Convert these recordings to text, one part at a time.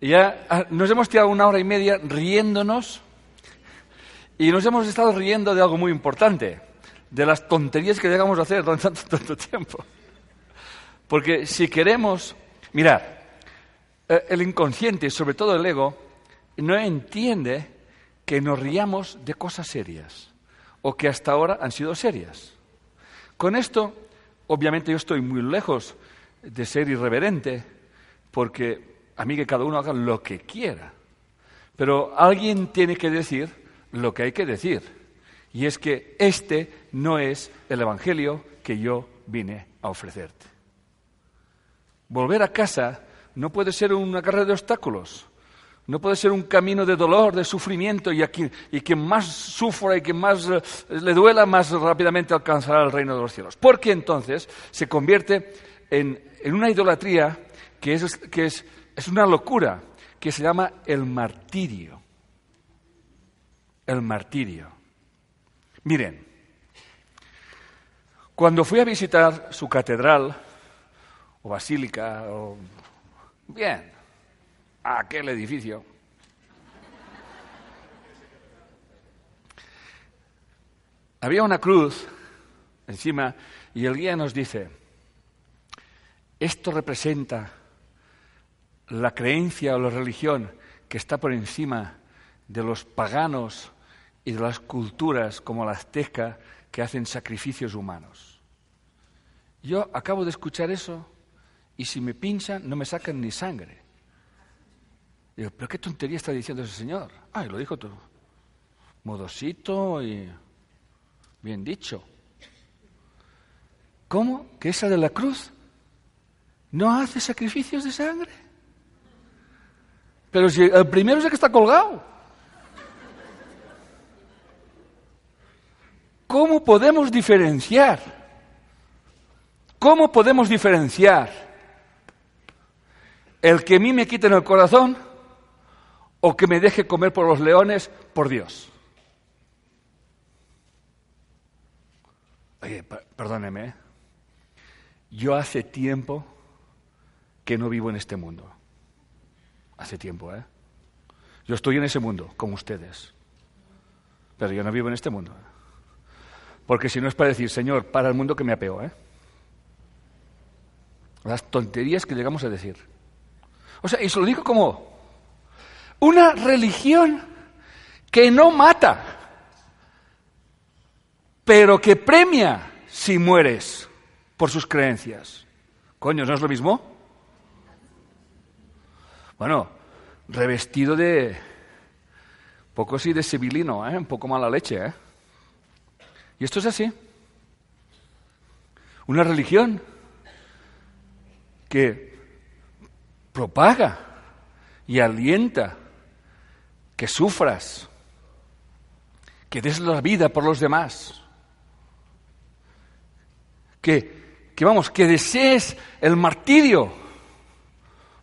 Ya ah, nos hemos tirado una hora y media riéndonos y nos hemos estado riendo de algo muy importante, de las tonterías que llegamos a hacer durante tanto, tiempo. Porque si queremos, mirad, eh, el inconsciente, sobre todo el ego, no entiende que nos riamos de cosas serias o que hasta ahora han sido serias. Con esto, obviamente yo estoy muy lejos de ser irreverente, porque a mí que cada uno haga lo que quiera. Pero alguien tiene que decir lo que hay que decir. Y es que este no es el Evangelio que yo vine a ofrecerte. Volver a casa no puede ser una carrera de obstáculos. No puede ser un camino de dolor, de sufrimiento, y, aquí, y quien más sufra y quien más eh, le duela, más rápidamente alcanzará el reino de los cielos. Porque entonces se convierte en, en una idolatría que es, que es es una locura que se llama el martirio. El martirio. Miren, cuando fui a visitar su catedral o basílica o bien, aquel edificio, había una cruz encima y el guía nos dice, esto representa la creencia o la religión que está por encima de los paganos y de las culturas como la azteca que hacen sacrificios humanos. Yo acabo de escuchar eso y si me pinchan no me sacan ni sangre. Digo, pero qué tontería está diciendo ese señor. Ah, lo dijo todo. Modosito y bien dicho. ¿Cómo? ¿Que esa de la cruz no hace sacrificios de sangre? Pero si el primero es el que está colgado. ¿Cómo podemos diferenciar? ¿Cómo podemos diferenciar el que a mí me quiten el corazón o que me deje comer por los leones por Dios? Oye, perdóneme, ¿eh? yo hace tiempo que no vivo en este mundo. Hace tiempo, ¿eh? Yo estoy en ese mundo, como ustedes. Pero yo no vivo en este mundo. Porque si no es para decir, Señor, para el mundo que me apeó, ¿eh? Las tonterías que llegamos a decir. O sea, y se lo digo como una religión que no mata, pero que premia si mueres por sus creencias. Coño, ¿no es lo mismo? Bueno, revestido de poco así de civilino, ¿eh? un poco mala leche. ¿eh? Y esto es así. Una religión que propaga y alienta que sufras, que des la vida por los demás, que, que vamos, que desees el martirio,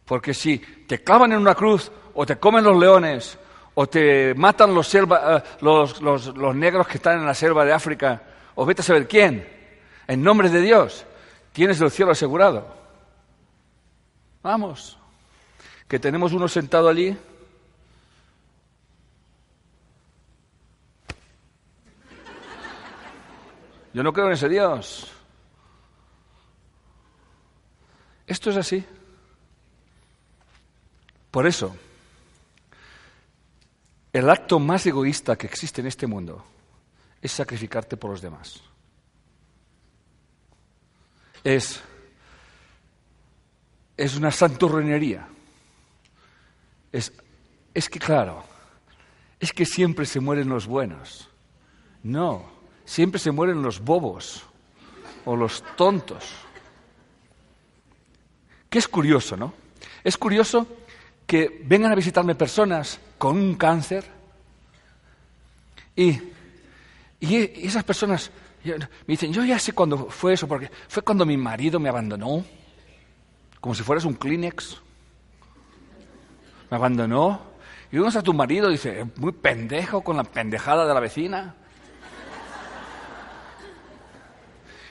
porque si te clavan en una cruz o te comen los leones o te matan los, eh, los, los, negros que están en la selva de África, o vete a saber quién, en nombre de Dios, tienes el cielo asegurado. Vamos, que tenemos uno sentado allí. Yo no creo en ese Dios. Esto es así. Por eso, el acto más egoísta que existe en este mundo es sacrificarte por los demás. Es, es una santurronería. Es, es que, claro, es que siempre se mueren los buenos. No, siempre se mueren los bobos o los tontos. Que es curioso, ¿no? Es curioso que vengan a visitarme personas con un cáncer y, y esas personas me dicen, yo ya sé cuándo fue eso, porque fue cuando mi marido me abandonó, como si fueras un Kleenex. Me abandonó. Y uno a tu marido dice, muy pendejo con la pendejada de la vecina.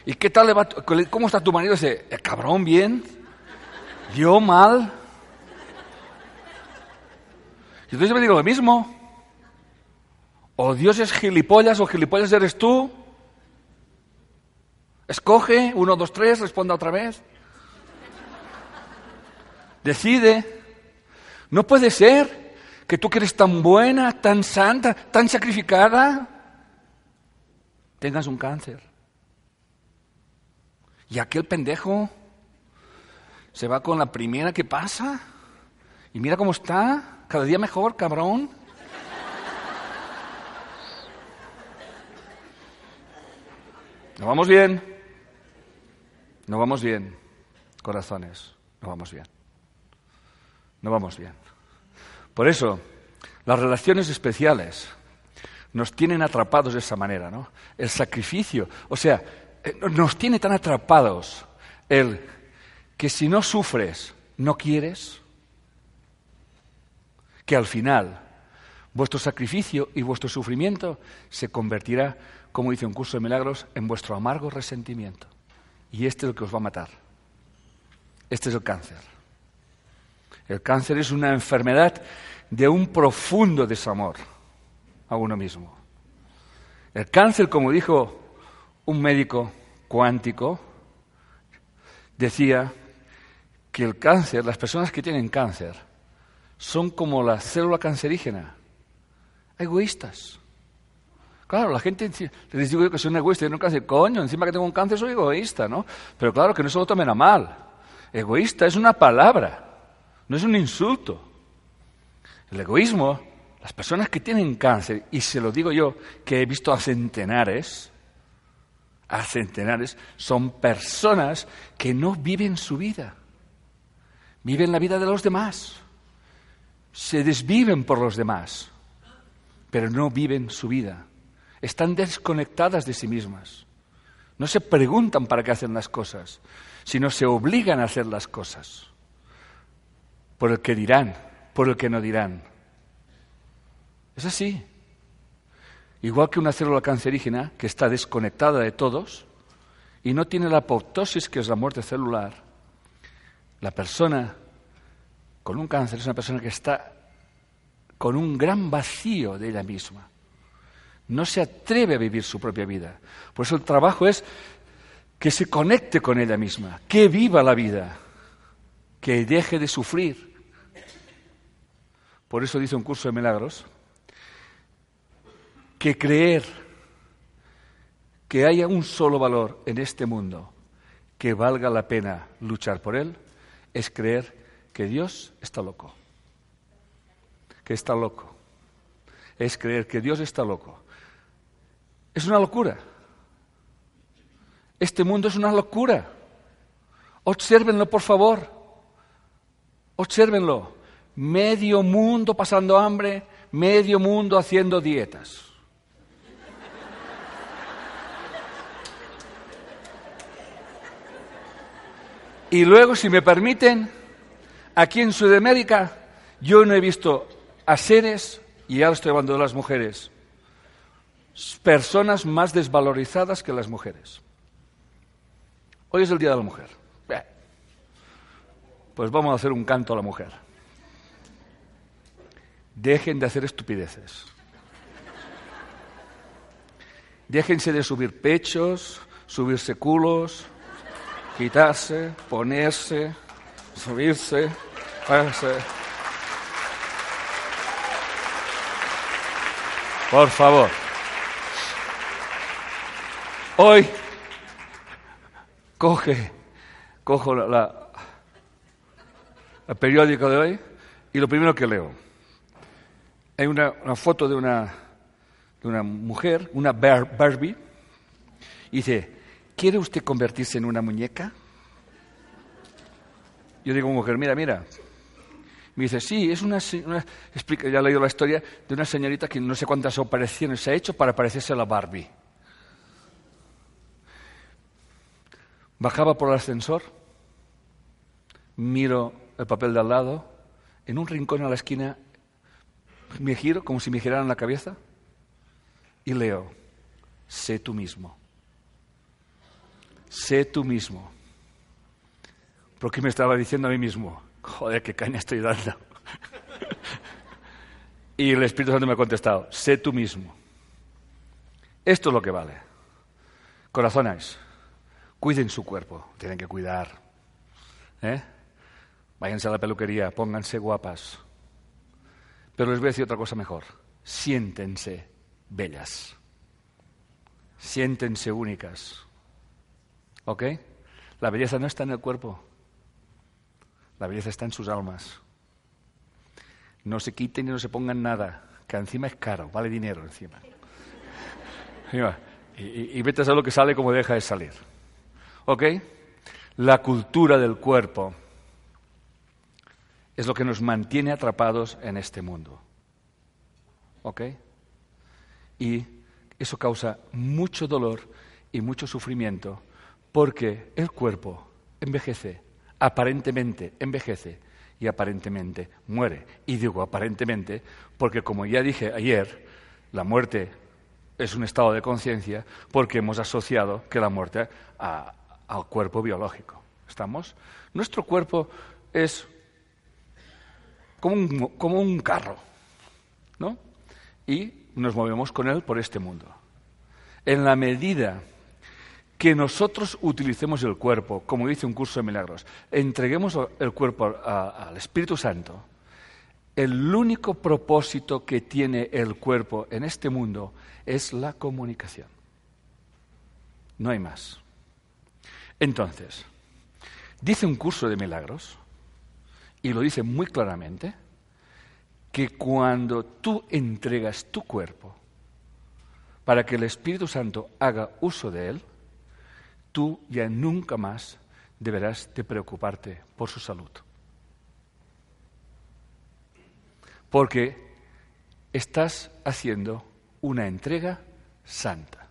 ¿Y qué tal le va? ¿Cómo está tu marido? Dice, el cabrón, bien. Yo mal. Y entonces yo me digo lo mismo. O Dios es gilipollas o gilipollas eres tú. Escoge, uno, dos, tres, responda otra vez. Decide. No puede ser que tú que eres tan buena, tan santa, tan sacrificada, tengas un cáncer. Y aquel pendejo se va con la primera que pasa. Y mira cómo está, cada día mejor, cabrón. ¿No vamos bien? No vamos bien, corazones, no vamos bien. No vamos bien. Por eso, las relaciones especiales nos tienen atrapados de esa manera, ¿no? El sacrificio, o sea, eh, nos tiene tan atrapados el que si no sufres, no quieres, que al final vuestro sacrificio y vuestro sufrimiento se convertirá, como dice un curso de milagros, en vuestro amargo resentimiento. Y este es el que os va a matar. Este es el cáncer. El cáncer es una enfermedad de un profundo desamor a uno mismo. El cáncer, como dijo un médico cuántico, decía que el cáncer, las personas que tienen cáncer, son como la célula cancerígena, egoístas. Claro, la gente les digo yo que soy un egoísta y no cáncer, coño, encima que tengo un cáncer soy egoísta, ¿no? Pero claro, que no se lo tomen a mal. Egoísta es una palabra, no es un insulto. El egoísmo, las personas que tienen cáncer, y se lo digo yo, que he visto a centenares, a centenares, son personas que no viven su vida, viven la vida de los demás, se desviven por los demás, pero no viven su vida están desconectadas de sí mismas. No se preguntan para qué hacen las cosas, sino se obligan a hacer las cosas. Por el que dirán, por el que no dirán. Es así. Igual que una célula cancerígena que está desconectada de todos y no tiene la apoptosis que es la muerte celular, la persona con un cáncer es una persona que está con un gran vacío de ella misma. No se atreve a vivir su propia vida. Por eso el trabajo es que se conecte con ella misma, que viva la vida, que deje de sufrir. Por eso dice un curso de milagros que creer que haya un solo valor en este mundo que valga la pena luchar por él es creer que Dios está loco. Que está loco. Es creer que Dios está loco. Es una locura. Este mundo es una locura. Obsérvenlo, por favor. Obsérvenlo. Medio mundo pasando hambre, medio mundo haciendo dietas. Y luego, si me permiten, aquí en Sudamérica yo no he visto a seres, y ahora estoy hablando de las mujeres, personas más desvalorizadas que las mujeres. Hoy es el Día de la Mujer. Pues vamos a hacer un canto a la mujer. Dejen de hacer estupideces. Déjense de subir pechos, subirse culos, quitarse, ponerse, subirse, ponerse. Por favor. Hoy coge, cojo la, el periódico de hoy y lo primero que leo. Hay una, foto de una, de una mujer, una Barbie, y dice, ¿quiere usted convertirse en una muñeca? Yo digo, mujer, mira, mira, Me dice, sí, es una, una explica, ya he leído la historia de una señorita que no sé cuántas operaciones se ha hecho para parecerse a la Barbie. Bajaba por el ascensor, miro el papel de al lado, en un rincón a la esquina me giro como si me giraran la cabeza y leo, sé tú mismo. Sé tú mismo. Porque me estaba diciendo a mí mismo, joder, qué caña estoy dando. y el Espíritu Santo me ha contestado, sé tú mismo. Esto es lo que vale. Corazones, cuiden su cuerpo, tienen que cuidar. ¿Eh? Váyanse a la peluquería, pónganse guapas. Pero les voy a decir otra cosa mejor. Siéntense bellas. Siéntense únicas. ¿Ok? La belleza no está en el cuerpo. La belleza está en sus almas. No se quiten y no se pongan nada, que encima es caro, vale dinero encima. Y, vete a saber lo que sale como deja de salir. ¿Ok? La cultura del cuerpo es lo que nos mantiene atrapados en este mundo. ¿Ok? Y eso causa mucho dolor y mucho sufrimiento porque el cuerpo envejece, aparentemente envejece y aparentemente muere. Y digo aparentemente porque, como ya dije ayer, la muerte es un estado de conciencia porque hemos asociado que la muerte al cuerpo biológico. ¿Estamos? Nuestro cuerpo es como un, como un carro, ¿no? Y nos movemos con él por este mundo. En la medida que nosotros utilicemos el cuerpo, como dice un curso de milagros, entreguemos el cuerpo al Espíritu Santo, el único propósito que tiene el cuerpo en este mundo es la comunicación. No hay más. Entonces, dice un curso de milagros y lo dice muy claramente, que cuando tú entregas tu cuerpo para que el Espíritu Santo haga uso de él, tú ya nunca más deberás de preocuparte por su salud. Porque estás haciendo una entrega santa.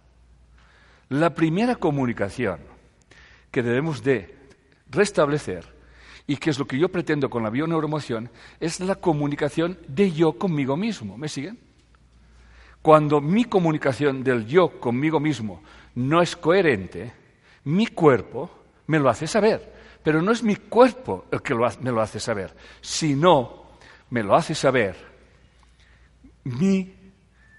La primera comunicación que debemos de restablecer y que es lo que yo pretendo con la bioneuromoción, es la comunicación de yo conmigo mismo. ¿Me siguen? Cuando mi comunicación del yo conmigo mismo no es coherente, mi cuerpo me lo hace saber. Pero no es mi cuerpo el que me lo hace saber, sino me lo hace saber mi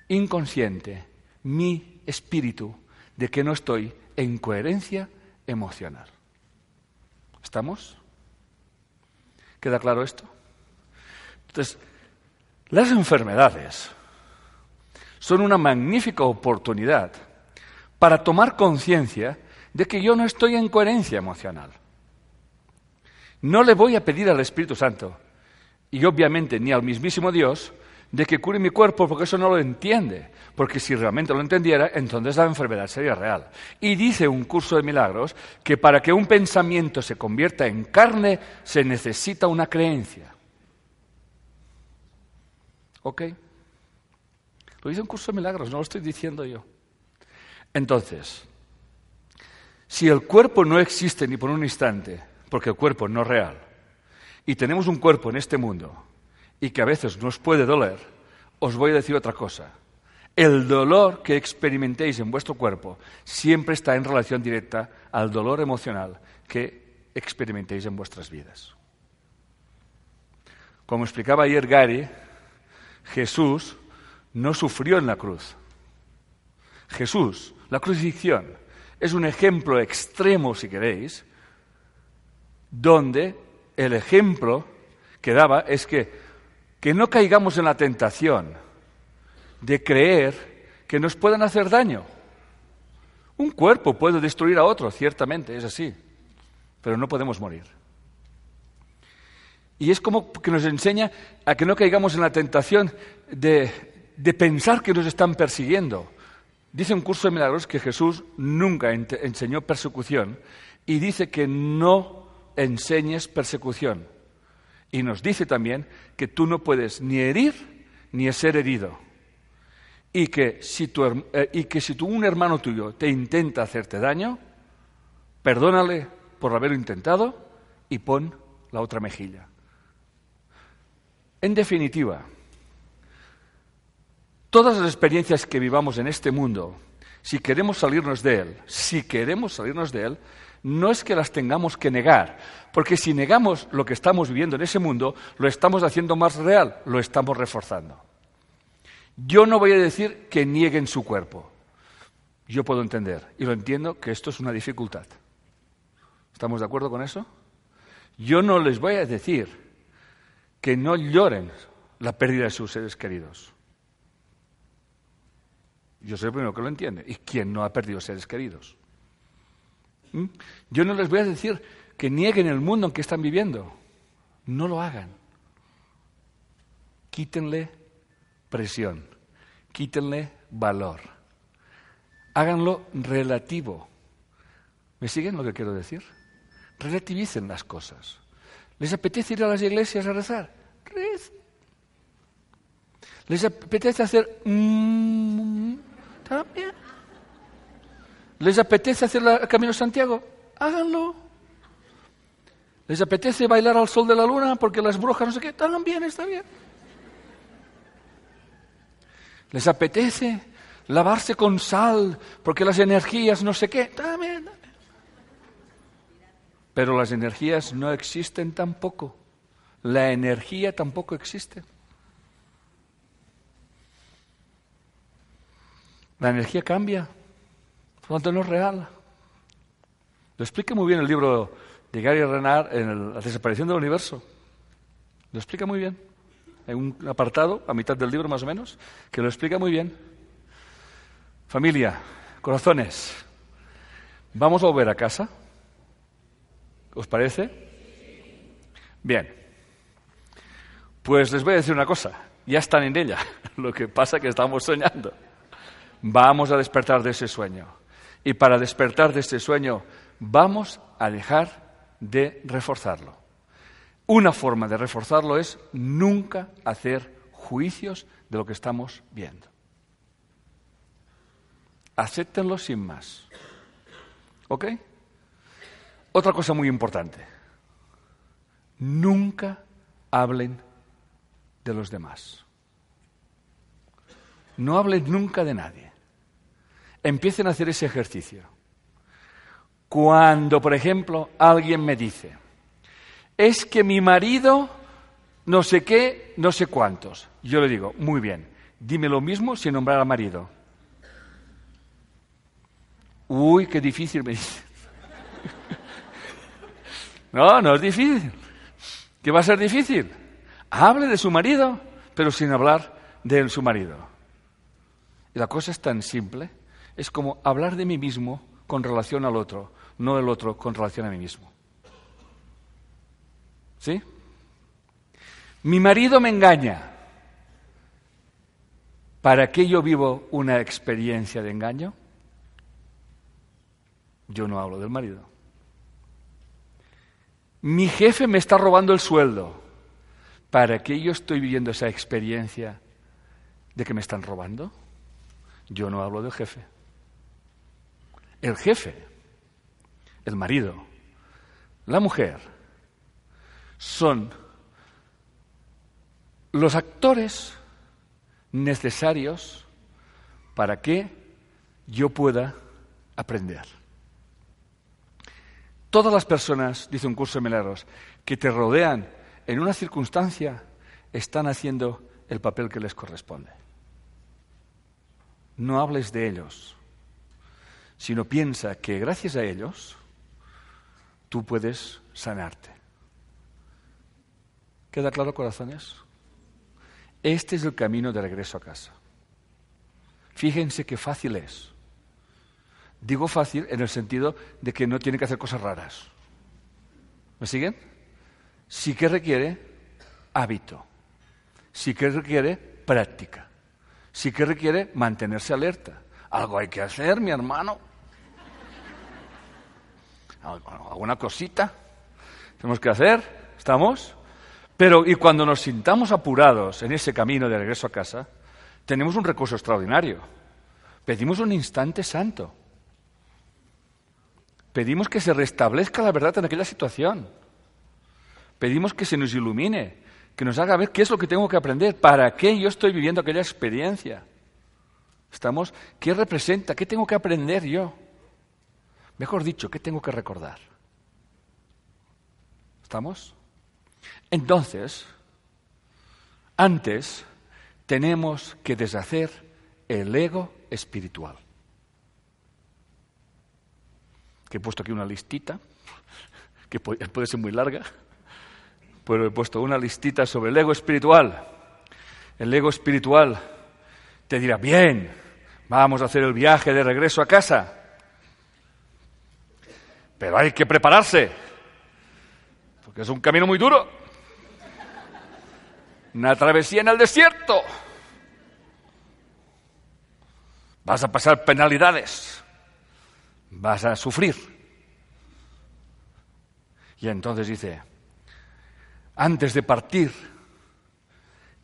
inconsciente, mi espíritu, de que no estoy en coherencia emocional. ¿Estamos? ¿Queda claro esto? Entonces, las enfermedades son una magnífica oportunidad para tomar conciencia de que yo no estoy en coherencia emocional. No le voy a pedir al Espíritu Santo, y obviamente ni al mismísimo Dios, de que cure mi cuerpo, porque eso no lo entiende. Porque si realmente lo entendiera, entonces la enfermedad sería real. Y dice un curso de milagros que para que un pensamiento se convierta en carne se necesita una creencia. ¿Ok? Lo dice un curso de milagros, no lo estoy diciendo yo. Entonces, si el cuerpo no existe ni por un instante, porque el cuerpo no es real, y tenemos un cuerpo en este mundo y que a veces nos puede doler, os voy a decir otra cosa. El dolor que experimentéis en vuestro cuerpo siempre está en relación directa al dolor emocional que experimentéis en vuestras vidas. Como explicaba ayer Gary, Jesús no sufrió en la cruz. Jesús, la crucifixión, es un ejemplo extremo, si queréis, donde el ejemplo que daba es que que no caigamos en la tentación de creer que nos puedan hacer daño. Un cuerpo puede destruir a otro, ciertamente, es así, pero no podemos morir. Y es como que nos enseña a que no caigamos en la tentación de, de pensar que nos están persiguiendo. Dice un curso de milagros que Jesús nunca enseñó persecución y dice que no enseñes persecución. Y nos dice también que tú no puedes ni herir ni ser herido. Y que si, tu, eh, y que si un hermano tuyo te intenta hacerte daño, perdónale por haberlo intentado y pon la otra mejilla. En definitiva, todas las experiencias que vivamos en este mundo, si queremos salirnos de él, si queremos salirnos de él, no es que las tengamos que negar, porque si negamos lo que estamos viviendo en ese mundo, lo estamos haciendo más real, lo estamos reforzando. Yo no voy a decir que nieguen su cuerpo. Yo puedo entender, y lo entiendo, que esto es una dificultad. ¿Estamos de acuerdo con eso? Yo no les voy a decir que no lloren la pérdida de sus seres queridos. Yo soy el primero que lo entiende. ¿Y quién no ha perdido seres queridos? ¿Mm? Yo no les voy a decir que nieguen el mundo en que están viviendo. No lo hagan. Quítenle presión, quítenle valor. Háganlo relativo. ¿Me siguen lo que quiero decir? Relativicen las cosas. ¿Les apetece ir a las iglesias a rezar? Rez. ¿Les apetece hacer... Mm, también. ¿Les apetece hacer el Camino de Santiago? Háganlo. ¿Les apetece bailar al sol de la luna porque las brujas no sé qué? También está bien. ¿Les apetece lavarse con sal porque las energías no sé qué? También. Pero las energías no existen tampoco. La energía tampoco existe. La energía cambia, no es real. Lo explica muy bien el libro de Gary Renard en La desaparición del universo. Lo explica muy bien. Hay un apartado, a mitad del libro más o menos, que lo explica muy bien. Familia, corazones, vamos a volver a casa. ¿Os parece? Bien. Pues les voy a decir una cosa. Ya están en ella. Lo que pasa es que estamos soñando. Vamos a despertar de ese sueño. Y para despertar de ese sueño, vamos a dejar de reforzarlo. Una forma de reforzarlo es nunca hacer juicios de lo que estamos viendo. Acéptenlo sin más. ¿Ok? Otra cosa muy importante. Nunca hablen de los demás. No hablen nunca de nadie. Empiecen a hacer ese ejercicio. Cuando, por ejemplo, alguien me dice, es que mi marido no sé qué, no sé cuántos. Yo le digo, muy bien, dime lo mismo sin nombrar al marido. Uy, qué difícil me dice. No, no es difícil. ¿Qué va a ser difícil? Hable de su marido, pero sin hablar de su marido. Y la cosa es tan simple. Es como hablar de mí mismo con relación al otro, no del otro con relación a mí mismo. ¿Sí? Mi marido me engaña. ¿Para qué yo vivo una experiencia de engaño? Yo no hablo del marido. Mi jefe me está robando el sueldo. ¿Para qué yo estoy viviendo esa experiencia de que me están robando? Yo no hablo del jefe. El jefe, el marido, la mujer, son los actores necesarios para que yo pueda aprender. Todas las personas, dice un curso de milagros, que te rodean en una circunstancia están haciendo el papel que les corresponde. No hables de ellos, sino piensa que gracias a ellos tú puedes sanarte. ¿Queda claro, corazones? Este es el camino de regreso a casa. Fíjense qué fácil es. Digo fácil en el sentido de que no tiene que hacer cosas raras. ¿Me siguen? Sí que requiere hábito. Sí que requiere práctica. Sí que requiere mantenerse alerta. Algo hay que hacer, mi hermano. Alguna cosita tenemos que hacer. ¿Estamos? Pero, y cuando nos sintamos apurados en ese camino de regreso a casa, tenemos un recurso extraordinario. Pedimos un instante santo. Pedimos que se restablezca la verdad en aquella situación. Pedimos que se nos ilumine, que nos haga ver qué es lo que tengo que aprender, para qué yo estoy viviendo aquella experiencia. ¿Estamos? ¿Qué representa? ¿Qué tengo que aprender yo? Mejor dicho, ¿qué tengo que recordar? ¿Estamos? Entonces, antes tenemos que deshacer el ego espiritual. Que he puesto aquí una listita, que puede ser muy larga, pero he puesto una listita sobre el ego espiritual. El ego espiritual te dirá, bien, vamos a hacer el viaje de regreso a casa. Pero hay que prepararse, porque es un camino muy duro. Una travesía en el desierto. Vas a pasar penalidades. Vas a sufrir. Y entonces dice, antes de partir,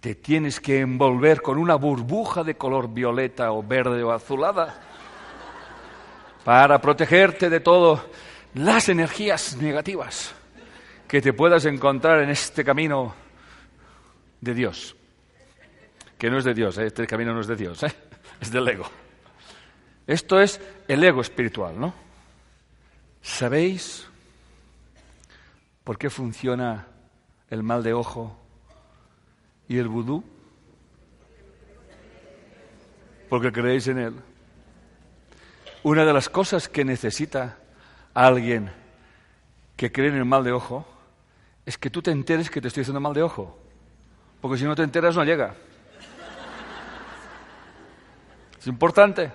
te tienes que envolver con una burbuja de color violeta o verde o azulada para protegerte de todas las energías negativas que te puedas encontrar en este camino de Dios. Que no es de Dios, ¿eh? este camino no es de Dios, ¿eh? es del ego. Esto es el ego espiritual, ¿no? ¿Sabéis por qué funciona el mal de ojo y el vudú? Porque creéis en él. Una de las cosas que necesita alguien que cree en el mal de ojo es que tú te enteres que te estoy haciendo mal de ojo. Porque si no te enteras no llega. Es importante.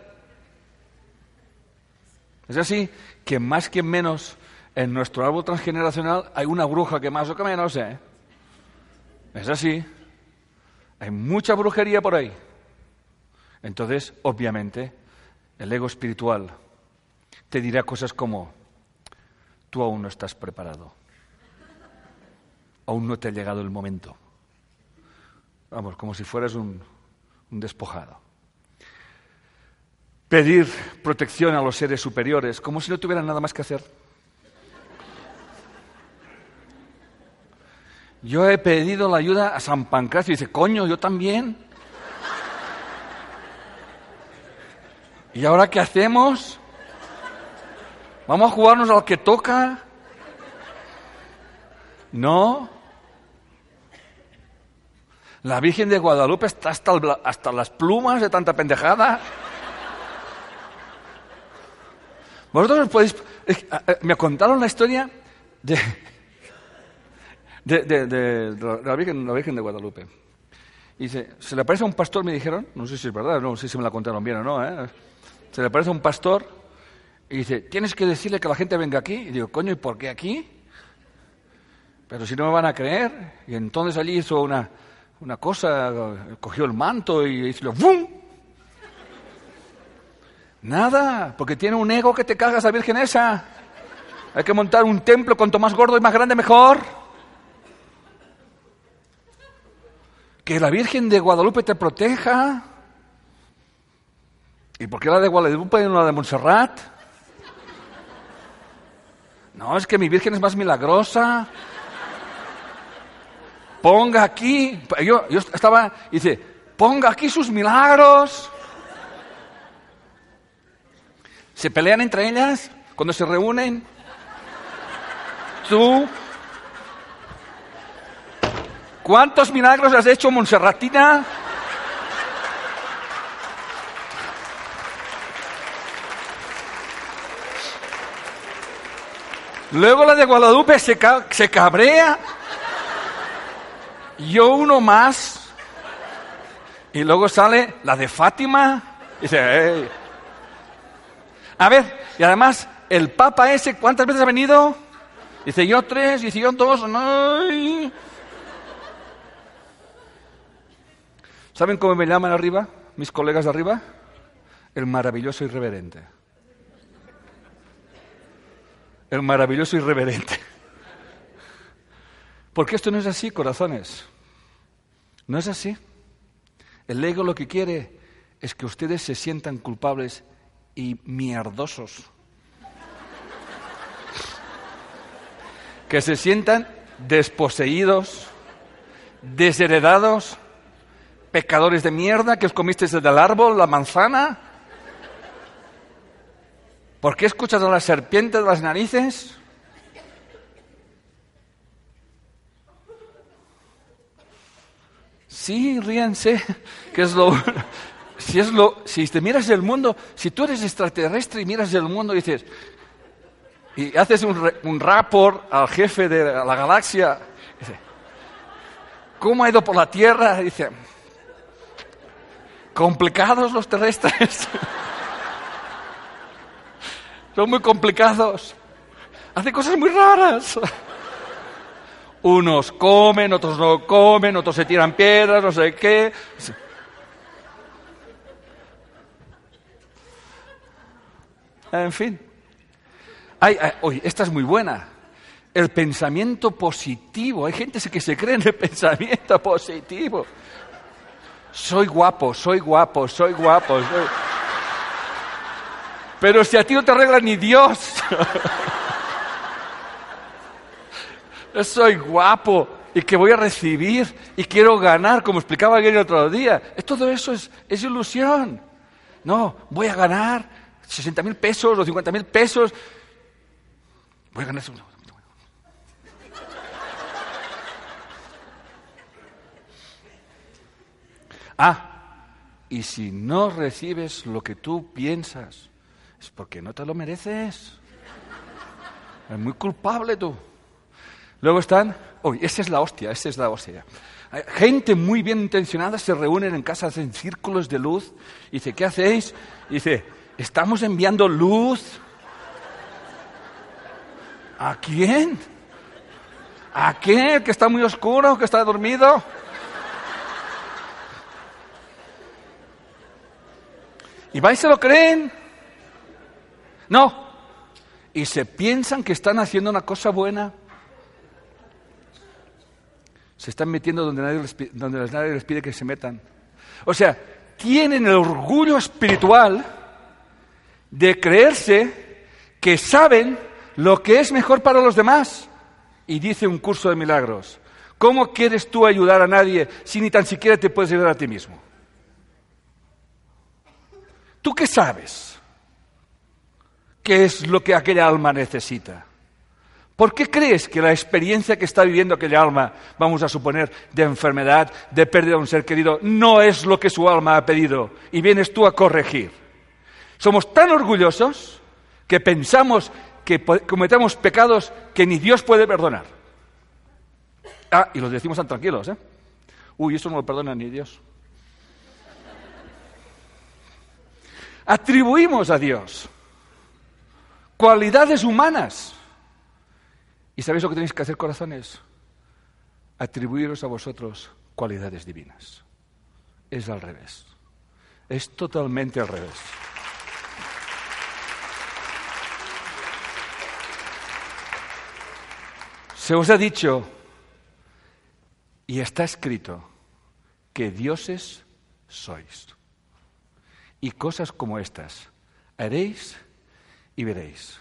Es así que más que menos en nuestro árbol transgeneracional hay una bruja que más o que menos, ¿eh? Es así. Hay mucha brujería por ahí. Entonces, obviamente, el ego espiritual te dirá cosas como, tú aún no estás preparado. Aún no te ha llegado el momento. Vamos, como si fueras un, despojado pedir protección a los seres superiores, como si no tuvieran nada más que hacer. Yo he pedido la ayuda a San Pancracio y dice, coño, yo también. ¿Y ahora qué hacemos? ¿Vamos a jugarnos a lo que toca? No. La Virgen de Guadalupe está hasta, hasta las plumas de tanta pendejada. Vosotros podéis... Me contaron la historia de, de, la, Virgen, la, Virgen, de Guadalupe. Y se, se le aparece a un pastor, me dijeron, no sé si es verdad, no sé si me la contaron bien o no, ¿eh? se le aparece a un pastor y dice, tienes que decirle que la gente venga aquí. Y digo, coño, ¿y por qué aquí? Pero si no me van a creer. Y entonces allí hizo una, una cosa, cogió el manto y hizo ¡bum! Nada, porque tiene un ego que te cagas a Virgen esa. Hay que montar un templo, cuanto más gordo y más grande mejor. Que la Virgen de Guadalupe te proteja. ¿Y por qué la de Guadalupe y no la de Montserrat? No, es que mi Virgen es más milagrosa. Ponga aquí, yo, estaba, dice, ponga aquí sus milagros. ¿Se pelean entre ellas cuando se reúnen? ¿Tú? ¿Cuántos milagros has hecho, Monserratina? Luego la de Guadalupe se, cabrea. Yo uno más. Y luego sale la de Fátima. Y dice, a ver, y además, el Papa ese, ¿cuántas veces ha venido? Dice yo tres, dice yo dos. No. ¿Saben cómo me llaman arriba, mis colegas de arriba? El maravilloso irreverente. El maravilloso irreverente. Porque esto no es así, corazones. No es así. El ego lo que quiere es que ustedes se sientan culpables y mierdosos. Que se sientan desposeídos, desheredados, pecadores de mierda que os comisteis del árbol, la manzana. ¿Por qué escuchas a la serpiente de las narices? Sí, ríanse, que es lo si es lo si te miras el mundo, si tú eres extraterrestre y miras el mundo y dices y haces un, un rapport al jefe de la galaxia, ¿cómo ha ido por la Tierra? Dice, complicados los terrestres. Son muy complicados. Hace cosas muy raras. Unos comen, otros no comen, otros se tiran piedras, no sé qué. En fin. Ay, esta es muy buena. El pensamiento positivo. Hay gente que se cree en el pensamiento positivo. Soy guapo, soy guapo, soy guapo. Pero si a ti no te arregla ni Dios. soy guapo y que voy a recibir y quiero ganar, como explicaba ayer el otro día. Todo eso es, es ilusión. No, voy a ganar 60 mil pesos o 50 mil pesos. Voy a ganar. Ah, y si no recibes lo que tú piensas, es porque no te lo mereces. Es muy culpable tú. Luego están, uy, esa es la hostia, esa es la hostia. Gente muy bien intencionada se reúnen en casa, hacen círculos de luz. Y dice, ¿qué hacéis? Dice, estamos enviando luz. ¿A quién? ¿A quién? ¿Que está muy oscuro? ¿Que está dormido? ¿Y vais se lo creen? No. Y se piensan que están haciendo una cosa buena. Se están metiendo donde nadie les, donde nadie les pide que se metan. O sea, tienen el orgullo espiritual de creerse que saben lo que es mejor para los demás. Y dice un curso de milagros, ¿cómo quieres tú ayudar a nadie si ni tan siquiera te puedes ayudar a ti mismo? ¿Tú qué sabes? ¿Qué es lo que aquella alma necesita? ¿Por qué crees que la experiencia que está viviendo aquella alma, vamos a suponer, de enfermedad, de pérdida de un ser querido, no es lo que su alma ha pedido y vienes tú a corregir? Somos tan orgullosos que pensamos que cometemos pecados que ni Dios puede perdonar. Ah, y los decimos tan tranquilos, ¿eh? Uy, eso no lo perdona ni Dios. atribuimos a Dios cualidades humanas. ¿Y sabéis lo que tenéis que hacer, corazones? Atribuiros a vosotros cualidades divinas. Es al revés. Es totalmente al revés. Se os ha dicho y está escrito que dioses sois y cosas como estas haréis y veréis.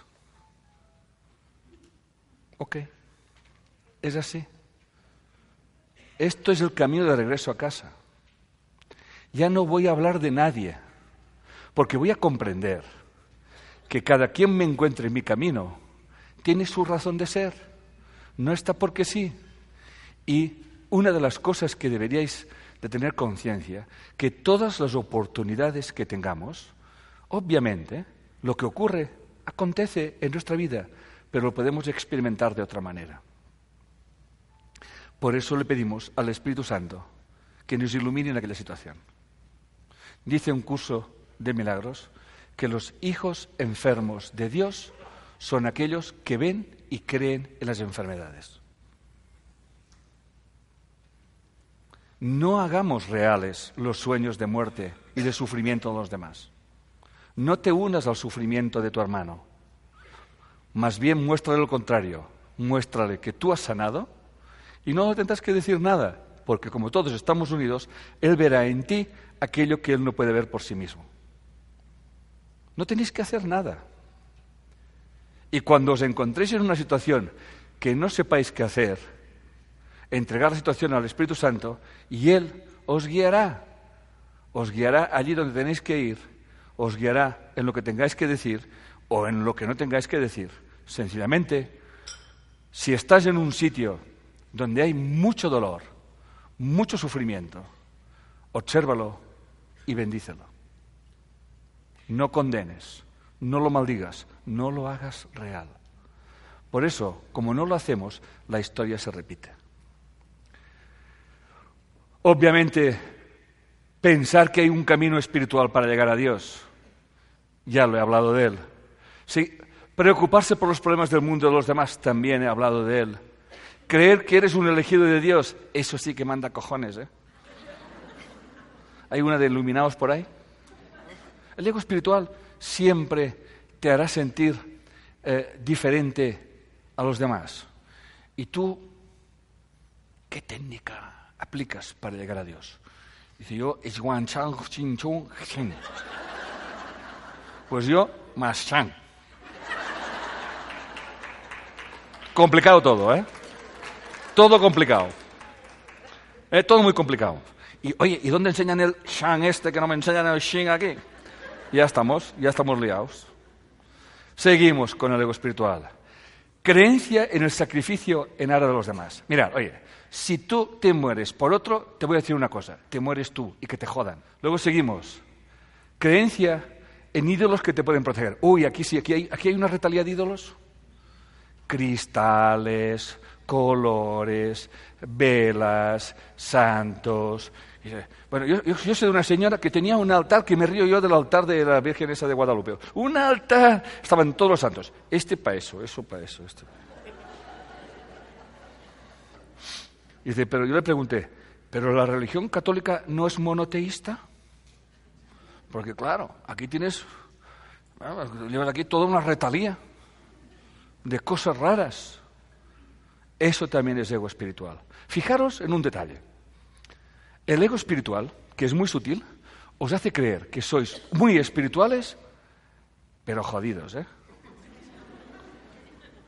Ok, es así. Esto es el camino de regreso a casa. Ya no voy a hablar de nadie, porque voy a comprender que cada quien me encuentre en mi camino tiene su razón de ser. No está porque sí. Y una de las cosas que deberíais de tener conciencia que todas las oportunidades que tengamos, obviamente, lo que ocurre acontece en nuestra vida, pero lo podemos experimentar de otra manera. Por eso le pedimos al Espíritu Santo que nos ilumine en aquella situación. Dice un curso de milagros que los hijos enfermos de Dios son aquellos que ven y creen en las enfermedades. No hagamos reales los sueños de muerte y de sufrimiento de los demás. No te unas al sufrimiento de tu hermano. Más bien muéstrale lo contrario. Muéstrale que tú has sanado Y no tendrás que decir nada, porque como todos estamos unidos, Él verá en ti aquello que Él no puede ver por sí mismo. No tenéis que hacer nada. Y cuando os encontréis en una situación que no sepáis qué hacer, entregar la situación al Espíritu Santo y Él os guiará. Os guiará allí donde tenéis que ir, os guiará en lo que tengáis que decir o en lo que no tengáis que decir. Sencillamente, si estás en un sitio donde hay mucho dolor, mucho sufrimiento, obsérvalo y bendícelo. No condenes, no lo maldigas, no lo hagas real. Por eso, como no lo hacemos, la historia se repite. Obviamente, pensar que hay un camino espiritual para llegar a Dios, ya lo he hablado de él. Sí, preocuparse por los problemas del mundo de los demás, también he hablado de él. Creer que eres un elegido de Dios, eso sí que manda cojones, ¿eh? ¿Hay una de iluminados por ahí? El ego espiritual siempre te hará sentir eh, diferente a los demás. ¿Y tú qué técnica aplicas para llegar a Dios? Dice yo, es Chang Chung Pues yo, más Chang. Complicado todo, ¿eh? Todo complicado. Eh, todo muy complicado. Y oye, ¿y dónde enseñan el Shang este que no me enseñan el Shin aquí? Ya estamos, ya estamos liados. Seguimos con el ego espiritual. Creencia en el sacrificio en aras de los demás. Mirad, oye, si tú te mueres por otro, te voy a decir una cosa, te mueres tú y que te jodan. Luego seguimos. Creencia en ídolos que te pueden proteger. Uy, aquí sí, aquí hay, aquí hay una retalía de ídolos. Cristales, colores, velas, santos. Bueno, yo, sé de una señora que tenía un altar, que me río yo del altar de la Virgen esa de Guadalupe. Un altar, estaban todos los santos. Este para eso, eso para eso. Este. Y dice, pero yo le pregunté, ¿pero la religión católica no es monoteísta? Porque claro, aquí tienes, llevas aquí toda una retalía de cosas raras. Eso también es ego espiritual. Fijaros en un detalle. El ego espiritual, que es muy sutil, os hace creer que sois muy espirituales, pero jodidos, ¿eh?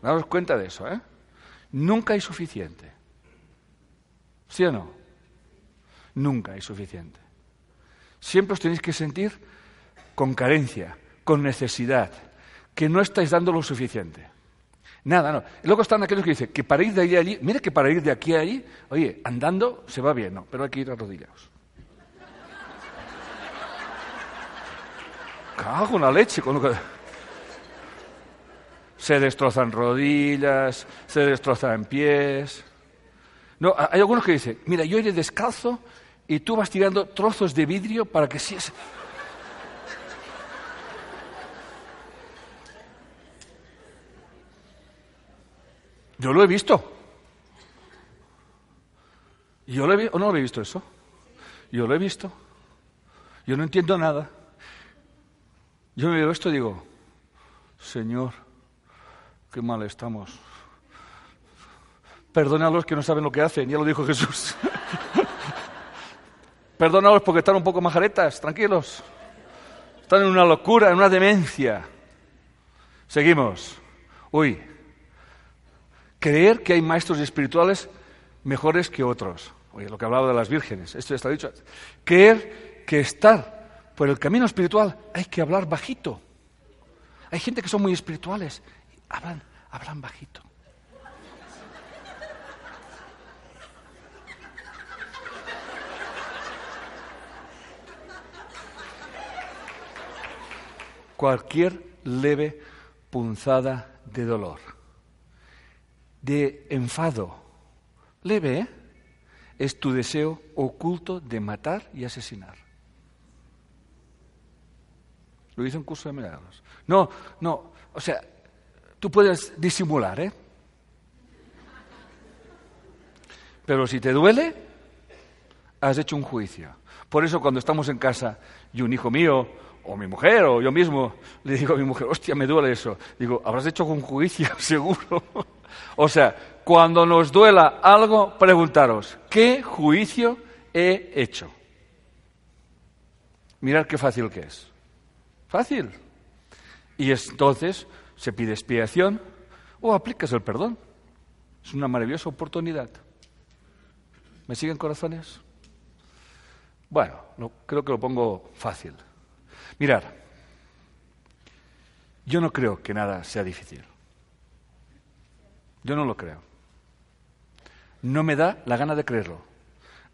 Daos cuenta de eso, ¿eh? Nunca hay suficiente. ¿Sí o no? Nunca hay suficiente. Siempre os tenéis que sentir con carencia, con necesidad, que no estáis dando lo suficiente. Nada, no. Luego están aquellos que dicen que para ir de allí a allí, mire que para ir de aquí a allí, oye, andando se va bien, no, pero hay que ir arrodillados. Cago una leche con lo que... Se destrozan rodillas, se destrozan pies. No, hay algunos que dicen, mira, yo iré descalzo y tú vas tirando trozos de vidrio para que si... Yo lo he visto. Yo lo he ¿O no lo he visto eso? Yo lo he visto. Yo no entiendo nada. Yo me veo esto y digo, Señor, qué mal estamos. Perdona a los que no saben lo que hacen, ya lo dijo Jesús. Perdónalos porque están un poco majaretas, tranquilos. Están en una locura, en una demencia. Seguimos. Uy, creer que hay maestros espirituales mejores que otros. Oye, lo que hablaba de las vírgenes, esto ya está dicho. Creer que estar por el camino espiritual hay que hablar bajito. Hay gente que son muy espirituales, hablan, hablan bajito. Cualquier leve punzada de dolor de enfado leve, ¿eh? es tu deseo oculto de matar y asesinar. Lo hice en curso de milagros. No, no, o sea, tú puedes disimular, ¿eh? Pero si te duele, has hecho un juicio. Por eso cuando estamos en casa y un hijo mío o mi mujer, o yo mismo, le digo a mi mujer, hostia, me duele eso. Digo, habrás hecho con juicio, seguro. o sea, cuando nos duela algo, preguntaros, ¿qué juicio he hecho? Mirad qué fácil que es. Fácil. Y entonces se pide expiación o aplicas el perdón. Es una maravillosa oportunidad. ¿Me siguen corazones? Bueno, creo que lo pongo fácil. Mirar, yo no creo que nada sea difícil. Yo no lo creo. No me da la gana de creerlo.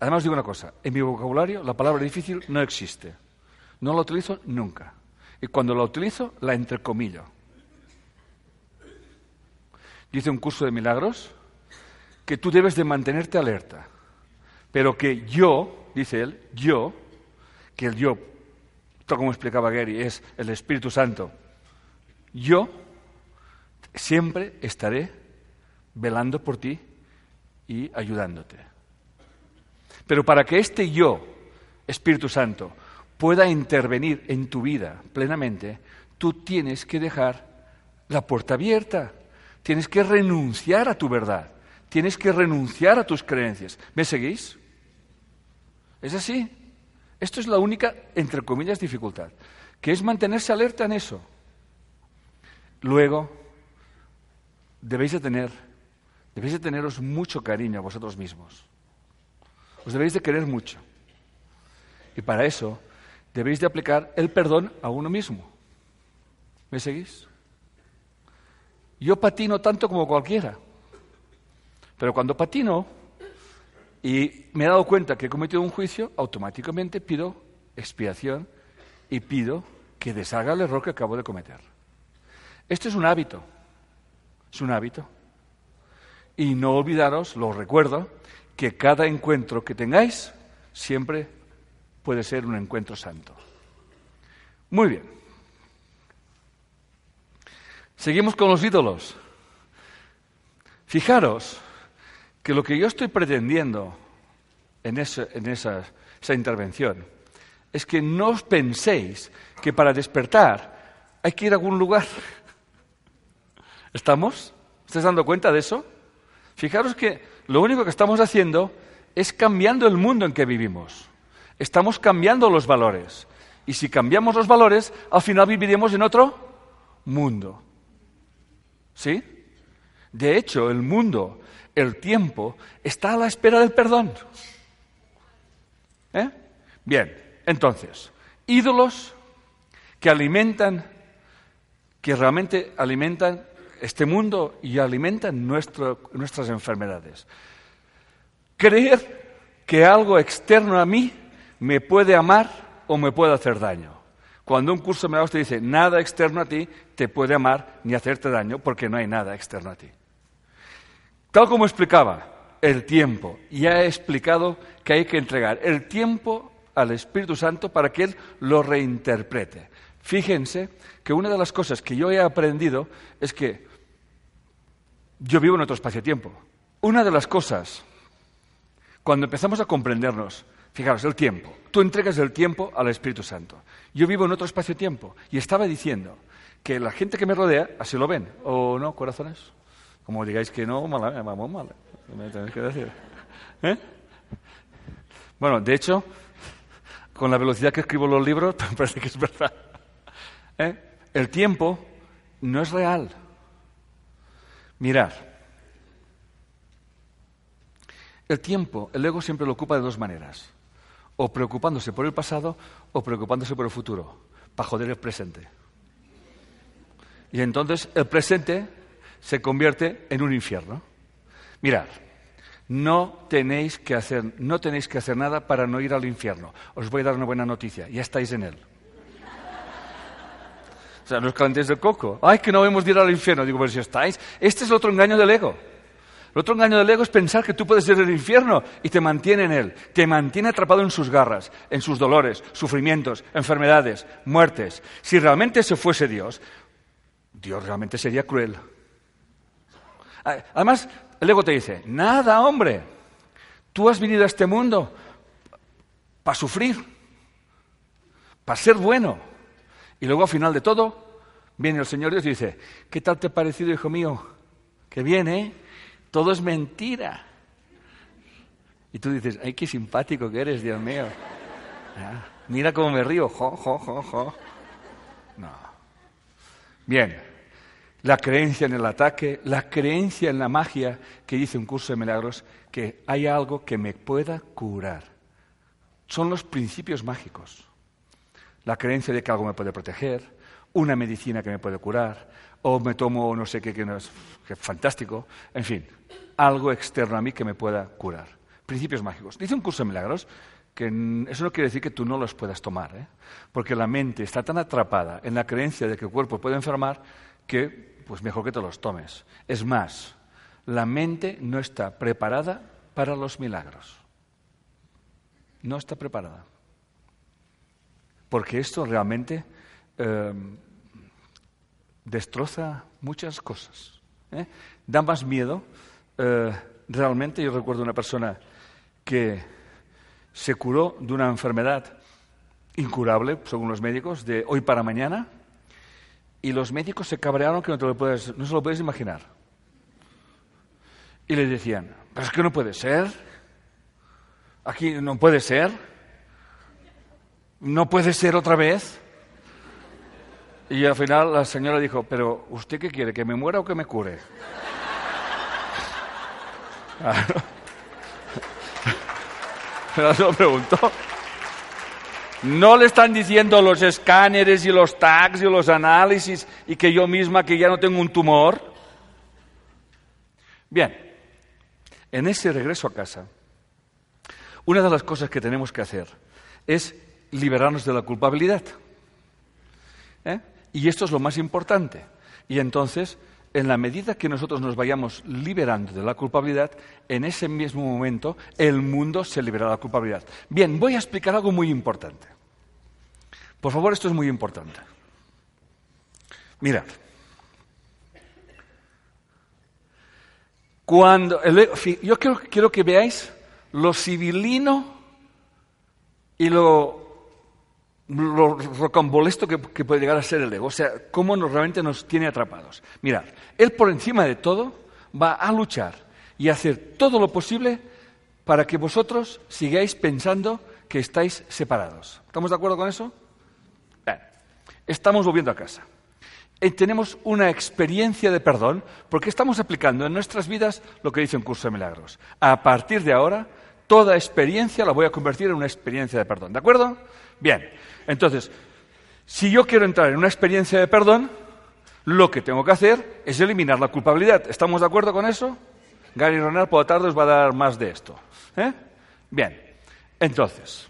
Además digo una cosa, en mi vocabulario la palabra difícil no existe. No la utilizo nunca. Y cuando la utilizo, la entrecomillo. Dice un curso de milagros que tú debes de mantenerte alerta, pero que yo, dice él, yo, que el yo como explicaba Gary, es el Espíritu Santo. Yo siempre estaré velando por ti y ayudándote. Pero para que este yo, Espíritu Santo, pueda intervenir en tu vida plenamente, tú tienes que dejar la puerta abierta, tienes que renunciar a tu verdad, tienes que renunciar a tus creencias. ¿Me seguís? ¿Es así? Esto es la única, entre comillas, dificultad, que es mantenerse alerta en eso. Luego, debéis de tener, debéis de teneros mucho cariño a vosotros mismos. Os debéis de querer mucho. Y para eso debéis de aplicar el perdón a uno mismo. ¿Me seguís? Yo patino tanto como cualquiera. Pero cuando patino, y me he dado cuenta que he cometido un juicio, automáticamente pido expiación y pido que deshaga el error que acabo de cometer. Esto es un hábito, es un hábito. Y no olvidaros, lo recuerdo, que cada encuentro que tengáis siempre puede ser un encuentro santo. Muy bien. Seguimos con los ídolos. Fijaros, que lo que yo estoy pretendiendo en, esa, esa intervención es que no os penséis que para despertar hay que ir a algún lugar. ¿Estamos? ¿Estáis dando cuenta de eso? Fijaros que lo único que estamos haciendo es cambiando el mundo en que vivimos. Estamos cambiando los valores. Y si cambiamos los valores, al final viviremos en otro mundo. ¿Sí? De hecho, el mundo el tiempo está a la espera del perdón. ¿Eh? Bien, entonces, ídolos que alimentan, que realmente alimentan este mundo y alimentan nuestras enfermedades. Creer que algo externo a mí me puede amar o me puede hacer daño. Cuando un curso me da usted dice, nada externo a ti te puede amar ni hacerte daño porque no hay nada externo a ti. Tal como explicaba, el tiempo. Ya he explicado que hay que entregar el tiempo al Espíritu Santo para que Él lo reinterprete. Fíjense que una de las cosas que yo he aprendido es que yo vivo en otro espacio-tiempo. Una de las cosas, cuando empezamos a comprendernos, fijaros, el tiempo. Tú entregas el tiempo al Espíritu Santo. Yo vivo en otro espacio-tiempo. Y estaba diciendo que la gente que me rodea así lo ven. ¿O no, corazones? Como digáis que no, mala, vamos mal. Me tenéis que decir. ¿Eh? Bueno, de hecho, con la velocidad que escribo los libros, parece que es verdad. ¿Eh? El tiempo no es real. Mirad. El tiempo, el ego siempre lo ocupa de dos maneras. O preocupándose por el pasado o preocupándose por el futuro, para joder el presente. Y entonces el presente se convierte en un infierno. Mirad, no tenéis que hacer, no tenéis que hacer nada para no ir al infierno. Os voy a dar una buena noticia, ya estáis en él. O sea, no os calentéis del coco. Ay, que no hemos de ir al infierno. Digo, pero si estáis. Este es el otro engaño del ego. El otro engaño del ego es pensar que tú puedes ir al infierno y te mantiene en él. Te mantiene atrapado en sus garras, en sus dolores, sufrimientos, enfermedades, muertes. Si realmente se fuese Dios, Dios realmente sería cruel. Además, el ego te dice, nada, hombre, tú has venido a este mundo para sufrir, para ser bueno, Y luego al final de todo, viene el Señor Dios y dice, ¿qué tal te ha parecido, hijo mío? Que viene, ¿eh? Todo es mentira. Y tú dices, ay, qué simpático que eres, Dios mío. Ah, mira cómo me río, jo, jo, jo, jo. No. Bien, la creencia en el ataque, la creencia en la magia que dice un curso de milagros, que hay algo que me pueda curar. Son los principios mágicos. La creencia de que algo me puede proteger, una medicina que me puede curar, o me tomo no sé qué, que, no es, fantástico, en fin, algo externo a mí que me pueda curar. Principios mágicos. Dice un curso de milagros que eso no quiere decir que tú no los puedas tomar, ¿eh? porque la mente está tan atrapada en la creencia de que el cuerpo puede enfermar que pues mejor que te los tomes. Es más, la mente no está preparada para los milagros. No está preparada. Porque esto realmente eh, destroza muchas cosas. ¿eh? Da más miedo. Eh, realmente yo recuerdo una persona que se curó de una enfermedad incurable, según los médicos, de hoy para mañana, y los médicos se cabrearon que no, te lo puedes, no se lo puedes imaginar. Y le decían, pero es que no puede ser, aquí no puede ser, no puede ser otra vez. Y al final la señora dijo, pero ¿usted qué quiere? ¿Que me muera o que me cure? lo preguntó. No le están diciendo los escáneres y los tags y los análisis y que yo misma que ya no tengo un tumor. Bien, en ese regreso a casa, una de las cosas que tenemos que hacer es liberarnos de la culpabilidad. ¿Eh? Y esto es lo más importante. Y entonces, en la medida que nosotros nos vayamos liberando de la culpabilidad, en ese mismo momento el mundo se libera de la culpabilidad. Bien, voy a explicar algo muy importante. Por favor, esto es muy importante. Mirad. Cuando yo quiero, quiero que veáis lo civilino y lo lo rocambolesto que, puede llegar a ser el ego, o sea, cómo nos, realmente nos tiene atrapados. Mirad, él por encima de todo va a luchar y a hacer todo lo posible para que vosotros sigáis pensando que estáis separados. ¿Estamos de acuerdo con eso? estamos volviendo a casa. Y tenemos una experiencia de perdón porque estamos aplicando en nuestras vidas lo que dice un curso de milagros. A partir de ahora, toda experiencia la voy a convertir en una experiencia de perdón. ¿De acuerdo? Bien. Entonces, si yo quiero entrar en una experiencia de perdón, lo que tengo que hacer es eliminar la culpabilidad. ¿Estamos de acuerdo con eso? Gary Ronald por la tarde os va a dar más de esto. ¿eh? Bien, entonces,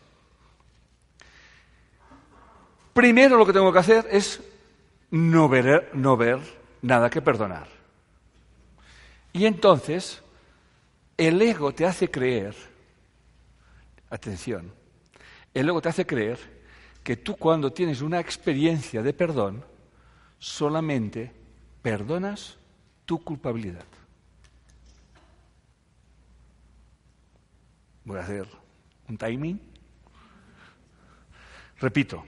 primero lo que tengo que hacer es no ver, no ver nada que perdonar. Y entonces, el ego te hace creer, atención, el ego te hace creer que tú cuando tienes una experiencia de perdón, solamente perdonas tu culpabilidad. Voy a hacer un timing. Repito,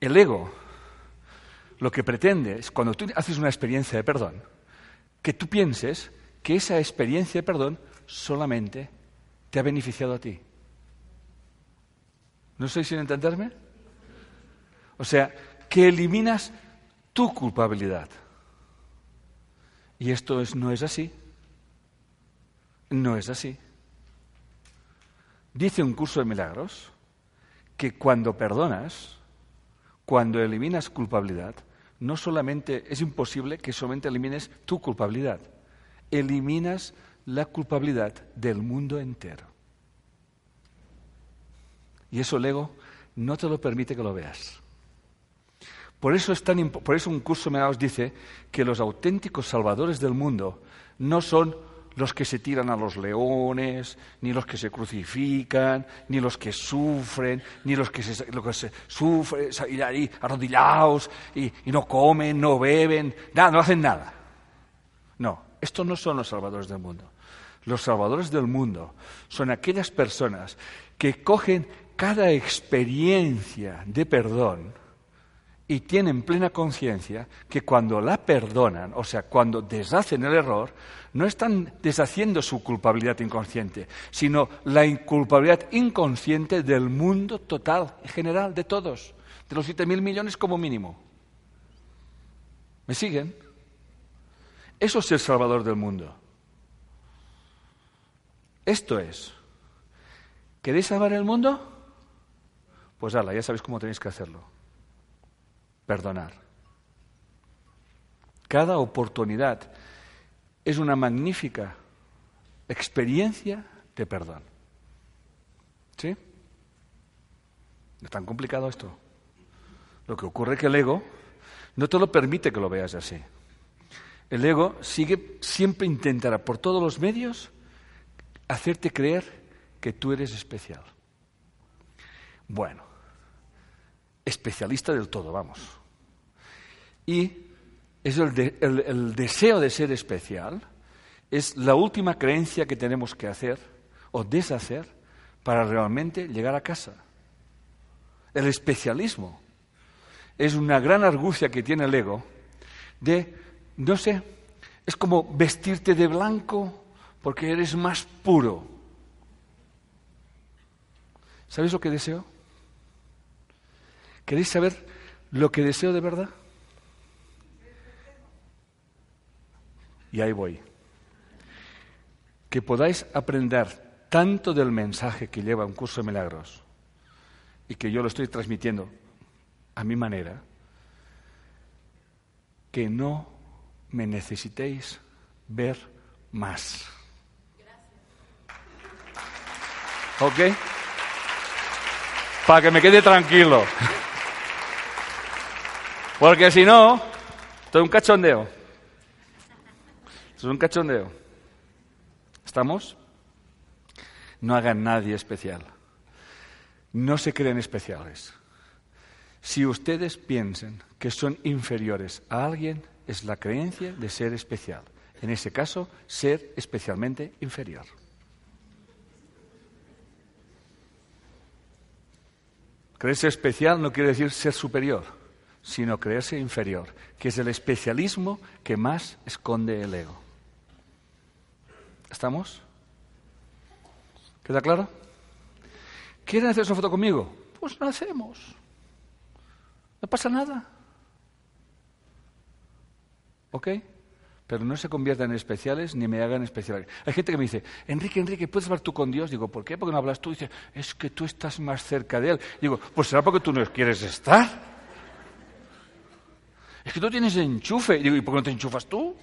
el ego lo que pretende es, cuando tú haces una experiencia de perdón, que tú pienses que esa experiencia de perdón solamente te ha beneficiado a ti. ¿No estoy sin entenderme? O sea, que eliminas tu culpabilidad. Y esto no es así. No es así. Dice un curso de milagros que cuando perdonas, cuando eliminas culpabilidad, no solamente es imposible que solamente elimines tu culpabilidad, eliminas la culpabilidad del mundo entero. Y eso el ego no te lo permite que lo veas. Por eso, es tan por eso un curso me os dice que los auténticos salvadores del mundo no son los que se tiran a los leones, ni los que se crucifican, ni los que sufren, ni los que, se, que se sufren, ahí arrodillados y, y no comen, no beben, nada, no hacen nada. No, estos no son los salvadores del mundo. Los salvadores del mundo son aquellas personas que cogen cada experiencia de perdón y tienen plena conciencia que cuando la perdonan, o sea, cuando deshacen el error, no están deshaciendo su culpabilidad inconsciente, sino la culpabilidad inconsciente del mundo total, en general, de todos, de los siete mil millones como mínimo. ¿Me siguen? Eso es el Salvador del mundo. Esto es. ¿Queréis salvar el mundo? Pues hala, ya sabéis cómo tenéis que hacerlo. Perdonar. Cada oportunidad es una magnífica experiencia de perdón. ¿Sí? No es tan complicado esto. Lo que ocurre es que el ego no te lo permite que lo veas así. El ego sigue, siempre intentará por todos los medios hacerte creer que tú eres especial. Bueno, especialista del todo, vamos. Y es el, el, deseo de ser especial, es la última creencia que tenemos que hacer o deshacer para realmente llegar a casa. El especialismo es una gran argucia que tiene el ego de, no sé, es como vestirte de blanco porque eres más puro. ¿Sabéis lo que deseo? ¿Queréis saber lo que deseo de verdad? Y ahí voy. Que podáis aprender tanto del mensaje que lleva un curso de milagros y que yo lo estoy transmitiendo a mi manera, que no me necesitéis ver más. ¿Ok? Para que me quede tranquilo. Porque si no, esto es un cachondeo. Esto es un cachondeo. ¿Estamos? No hagan nadie especial. No se creen especiales. Si ustedes piensan que son inferiores a alguien, es la creencia de ser especial. En ese caso, ser especialmente inferior. Creerse especial no quiere decir ser superior, sino creerse inferior, que es el especialismo que más esconde el ego. ¿Estamos? ¿Queda claro? ¿Quieren hacer una foto conmigo? Pues la hacemos. No pasa nada. ¿Ok? Pero no se conviertan en especiales ni me hagan especiales. Hay gente que me dice, Enrique, Enrique, ¿puedes hablar tú con Dios? Digo, ¿por qué? Porque no hablas tú. Dice, es que tú estás más cerca de Él. Digo, pues será porque tú no quieres estar. Es que tú tienes enchufe. Digo, ¿y por qué no te enchufas tú?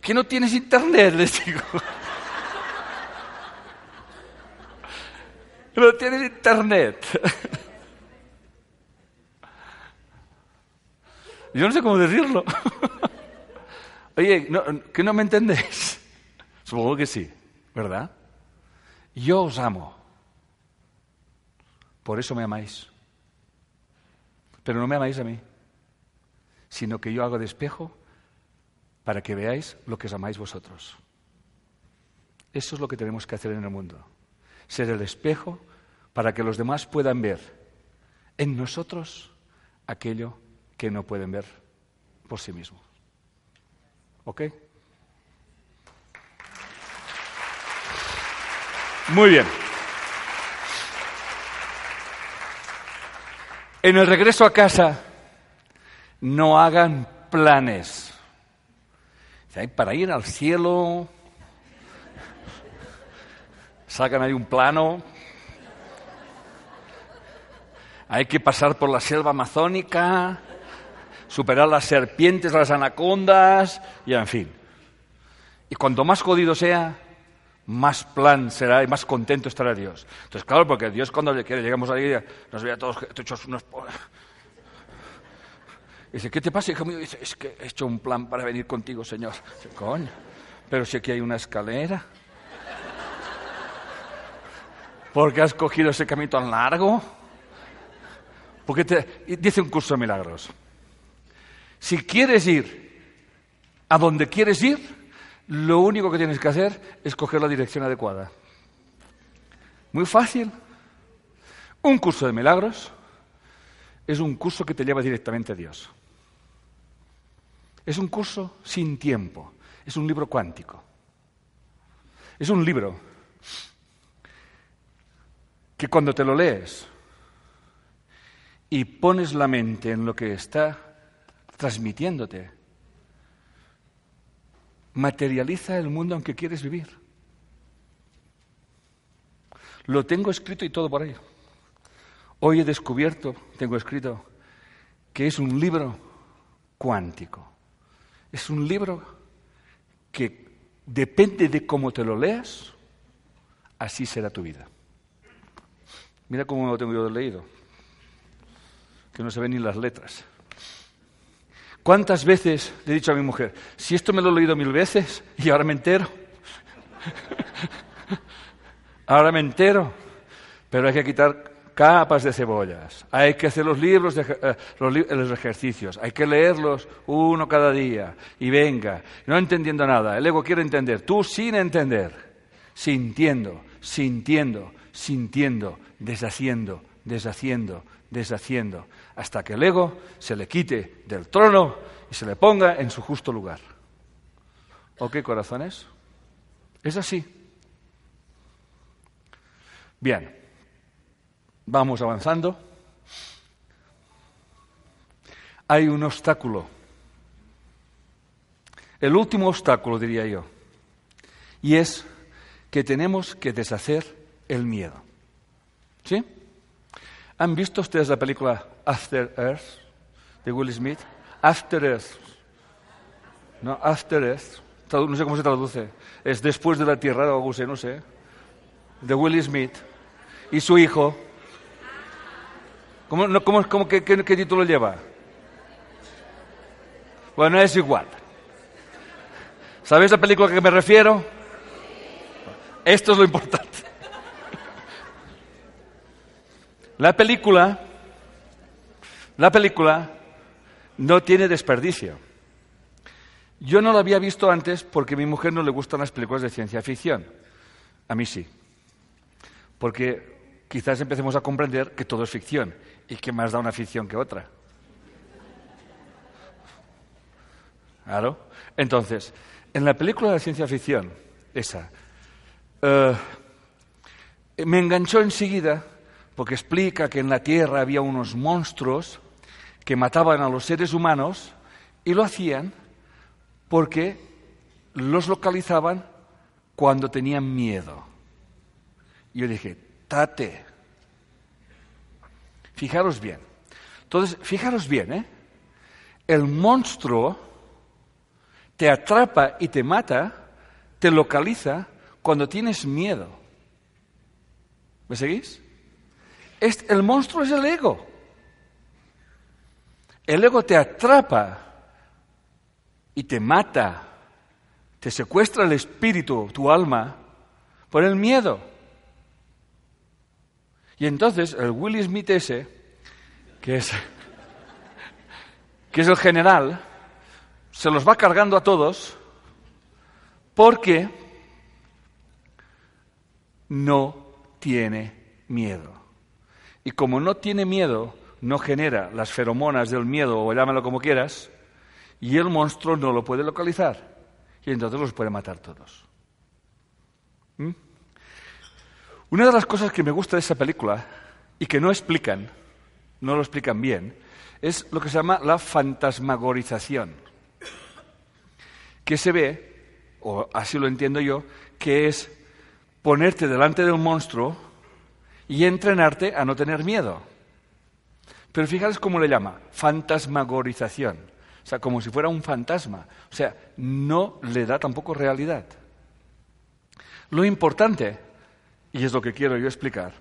¿Que no tienes internet? Les digo. No tienes internet. Yo no sé cómo decirlo. Oye, ¿que no me entendéis? Supongo que sí, ¿verdad? Yo os amo. Por eso me amáis. Pero no me amáis a mí, sino que yo hago de espejo para que veáis lo que os amáis vosotros. Eso es lo que tenemos que hacer en el mundo ser el espejo para que los demás puedan ver en nosotros aquello que no pueden ver por sí mismos. ¿Ok? Muy bien. En el regreso a casa, no hagan planes. Para ir al cielo, sacan ahí un plano. Hay que pasar por la selva amazónica, superar las serpientes, las anacondas, y en fin. Y cuanto más jodido sea, más plan será y más contento estará Dios. Entonces, claro, porque Dios cuando le quiere, llegamos ahí, nos ve a todos hechos unos... dice, ¿qué te pasa, hijo mío? dice, es que he hecho un plan para venir contigo, Señor. Dice, coño, pero si aquí hay una escalera. ¿Por qué has cogido ese camino tan largo? Porque te, dice un curso de milagros. Si quieres ir a donde quieres ir, lo único que tienes que hacer es coger la dirección adecuada. Muy fácil. Un curso de milagros es un curso que te lleva directamente a Dios. Es un curso sin tiempo, es un libro cuántico. Es un libro que cuando te lo lees y pones la mente en lo que está transmitiéndote, materializa el mundo en que quieres vivir. Lo tengo escrito y todo por ello. Hoy he descubierto, tengo escrito, que es un libro cuántico. Es un libro que depende de cómo te lo leas, así será tu vida. Mira cómo lo tengo yo leído, que no se ven ni las letras. ¿Cuántas veces le he dicho a mi mujer, si esto me lo he leído mil veces y ahora me entero? ahora me entero, pero hay que quitar capas de cebollas, hay que hacer los libros, de, eh, los, ejercicios, hay que leerlos uno cada día. Y venga, no entendiendo nada, el ego quiere entender, tú sin entender, sintiendo, sintiendo, sintiendo, deshaciendo, deshaciendo, deshaciendo, hasta que el ego se le quite del trono y se le ponga en su justo lugar. ¿O qué corazones? Es así. Bien, vamos avanzando. Hay un obstáculo. El último obstáculo, diría yo. Y es que tenemos que deshacer el miedo. ¿Sí? ¿Han visto ustedes la película After Earth de Will Smith? After Earth. No, After Earth. No sé cómo se traduce. Es después de la tierra o algo así, no sé. De Will Smith. Y su hijo. ¿Cómo, no, cómo, cómo qué, qué, qué título lleva? Bueno, es igual. ¿Sabéis la película a que me refiero? Esto es lo importante. La película, la película no tiene desperdicio. Yo no la había visto antes porque a mi mujer no le gustan las películas de ciencia ficción. A mí sí. Porque quizás empecemos a comprender que todo es ficción y que más da una ficción que otra. Claro. Entonces, en la película de ciencia ficción, esa, eh, me enganchó enseguida porque explica que en la Tierra había unos monstruos que mataban a los seres humanos y lo hacían porque los localizaban cuando tenían miedo. Yo dije, tate. Fijaros bien. Entonces, fijaros bien, ¿eh? El monstruo te atrapa y te mata, te localiza cuando tienes miedo. ¿Me seguís? El monstruo es el ego. El ego te atrapa y te mata, te secuestra el espíritu, tu alma, por el miedo. Y entonces el Will Smith ese, que es, que es el general, se los va cargando a todos porque no tiene miedo. Y como no tiene miedo, no genera las feromonas del miedo, o llámalo como quieras, y el monstruo no lo puede localizar. Y entonces los puede matar todos. ¿Mm? Una de las cosas que me gusta de esa película, y que no explican, no lo explican bien, es lo que se llama la fantasmagorización. Que se ve, o así lo entiendo yo, que es ponerte delante del monstruo y entrenarte a no tener miedo. Pero fijaros cómo le llama, fantasmagorización. O sea, como si fuera un fantasma. O sea, no le da tampoco realidad. Lo importante, y es lo que quiero yo explicar,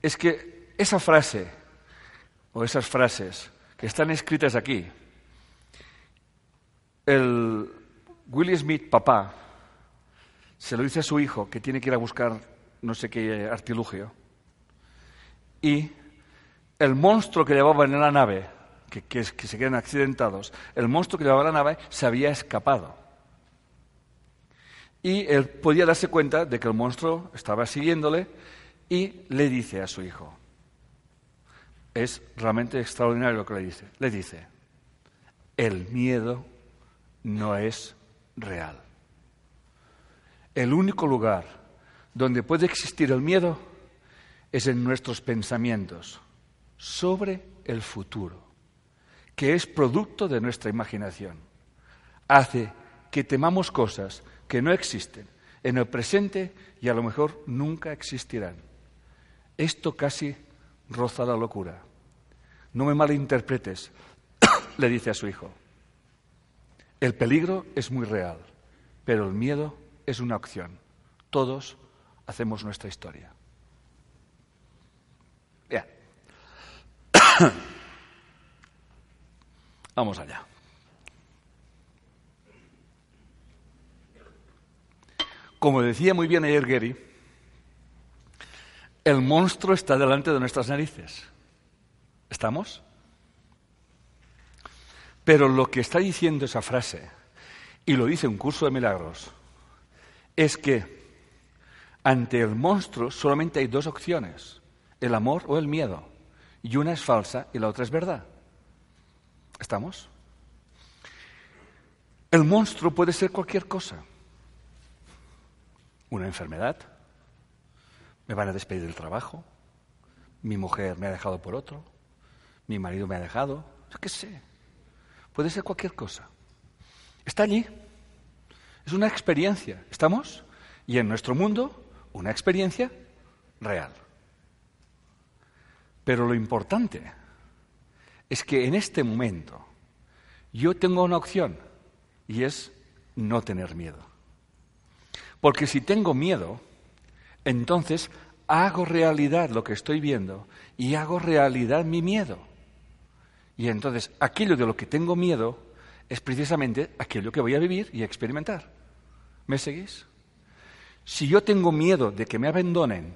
es que esa frase, o esas frases que están escritas aquí, el Willie Smith, papá, se lo dice a su hijo que tiene que ir a buscar no sé qué artilugio y el monstruo que llevaban en la nave, que, se quedan accidentados, el monstruo que llevaba la nave se había escapado. Y él podía darse cuenta de que el monstruo estaba siguiéndole y le dice a su hijo, es realmente extraordinario lo que le dice. Le dice, el miedo no es real. El único lugar donde puede existir el miedo es en nuestros pensamientos sobre el futuro, que es producto de nuestra imaginación. Hace que temamos cosas que no existen en el presente y a lo mejor nunca existirán. Esto casi roza la locura. No me malinterpretes, le dice a su hijo. El peligro es muy real, pero el miedo es una opción. Todos hacemos nuestra historia. Vamos allá. Como decía muy bien ayer Gary, el monstruo está delante de nuestras narices. ¿Estamos? Pero lo que está diciendo esa frase, y lo dice un curso de milagros, es que ante el monstruo solamente hay dos opciones, el amor o el miedo. Y una es falsa y la otra es verdad. ¿Estamos? El monstruo puede ser cualquier cosa. Una enfermedad. Me van a despedir del trabajo. Mi mujer me ha dejado por otro. Mi marido me ha dejado. Yo qué sé. Puede ser cualquier cosa. Está allí. Es una experiencia. ¿Estamos? Y en nuestro mundo, una experiencia real. Pero lo importante es que en este momento yo tengo una opción y es no tener miedo. Porque si tengo miedo, entonces hago realidad lo que estoy viendo y hago realidad mi miedo. Y entonces aquello de lo que tengo miedo es precisamente aquello que voy a vivir y experimentar. ¿Me seguís? Si yo tengo miedo de que me abandonen,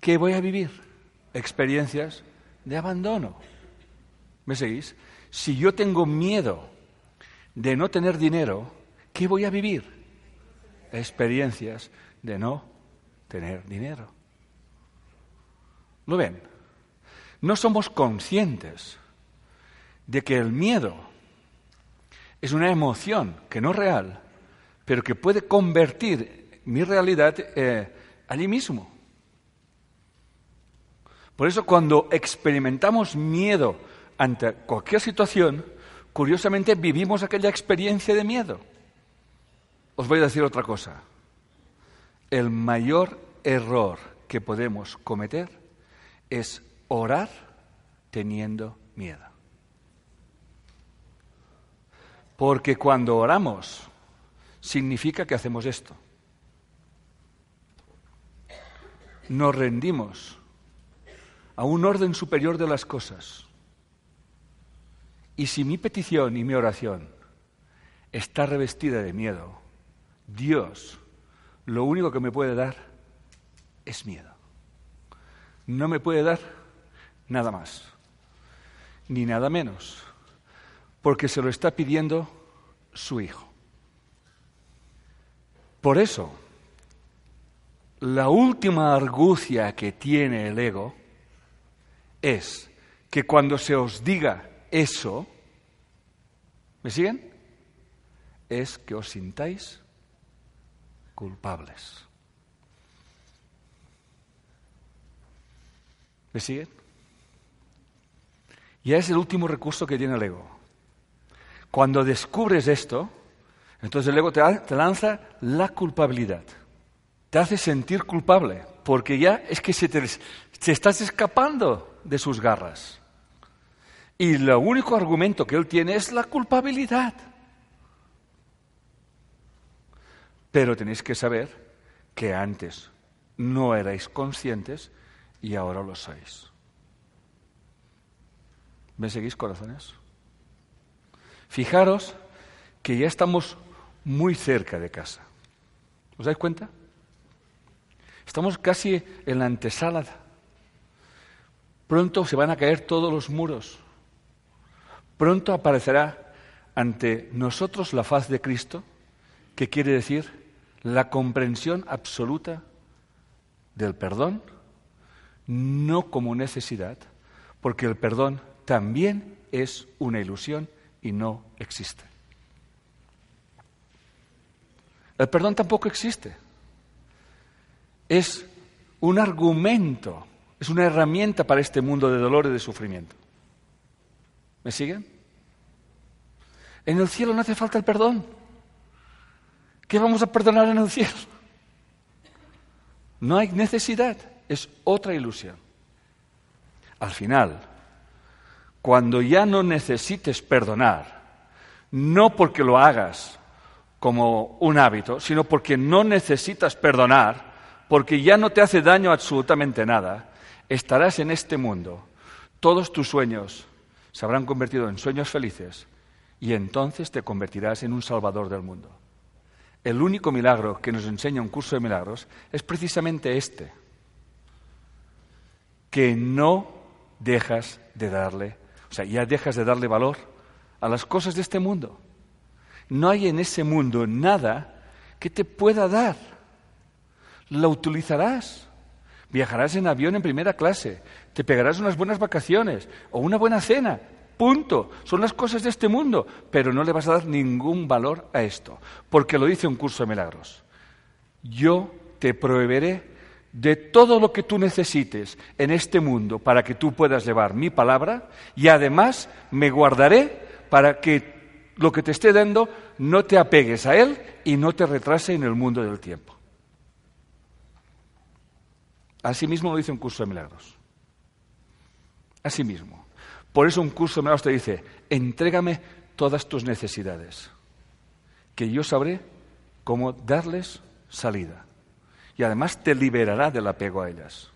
¿qué voy a vivir? Experiencias de abandono. ¿Me seguís? Si yo tengo miedo de no tener dinero, ¿qué voy a vivir? Experiencias de no tener dinero. ¿Lo ven? no somos conscientes de que el miedo es una emoción que no es real, pero que puede convertir mi realidad eh, allí mismo. Por eso cuando experimentamos miedo ante cualquier situación, curiosamente vivimos aquella experiencia de miedo. Os voy a decir otra cosa. El mayor error que podemos cometer es orar teniendo miedo. Porque cuando oramos significa que hacemos esto. Nos rendimos a un orden superior de las cosas. Y si mi petición y mi oración está revestida de miedo, Dios lo único que me puede dar es miedo. No me puede dar nada más, ni nada menos, porque se lo está pidiendo su hijo. Por eso, la última argucia que tiene el ego es que cuando se os diga eso, ¿me siguen? Es que os sintáis culpables. ¿Me siguen? Y es el último recurso que tiene el ego. Cuando descubres esto, entonces el ego te, lanza la culpabilidad. Te hace sentir culpable, porque ya es que se te estás escapando de sus garras. Y el único argumento que él tiene es la culpabilidad. Pero tenéis que saber que antes no erais conscientes y ahora lo sois. ¿Me seguís, corazones? Fijaros que ya estamos muy cerca de casa. ¿Os dais cuenta? Estamos casi en la antesala. Pronto se van a caer todos los muros. Pronto aparecerá ante nosotros la faz de Cristo, que quiere decir la comprensión absoluta del perdón, no como necesidad, porque el perdón también es una ilusión y no existe. El perdón tampoco existe. Es un argumento, es una herramienta para este mundo de dolor y de sufrimiento. ¿Me siguen? En el cielo no hace falta el perdón. ¿Qué vamos a perdonar en el cielo? No hay necesidad, es otra ilusión. Al final, cuando ya no necesites perdonar, no porque lo hagas como un hábito, sino porque no necesitas perdonar, porque ya no te hace daño absolutamente nada, estarás en este mundo, todos tus sueños se habrán convertido en sueños felices y entonces te convertirás en un salvador del mundo. El único milagro que nos enseña un curso de milagros es precisamente este, que no dejas de darle, o sea, ya dejas de darle valor a las cosas de este mundo. No hay en ese mundo nada que te pueda dar. Lo utilizarás. Viajarás en avión en primera clase, te pegarás unas buenas vacaciones o una buena cena, Punto. Son las cosas de este mundo, pero no le vas a dar ningún valor a esto, porque lo dice un curso de milagros. Yo te proveeré de todo lo que tú necesites en este mundo para que tú puedas llevar mi palabra y además me guardaré para que lo que te esté dando no te apegues a él y no te retrase en el mundo del tiempo. Asimismo lo dice un curso de milagros. Asimismo. Por eso un curso de milagros te dice, entrégame todas tus necesidades, que yo sabré cómo darles salida. Y además te liberará del apego a ellas.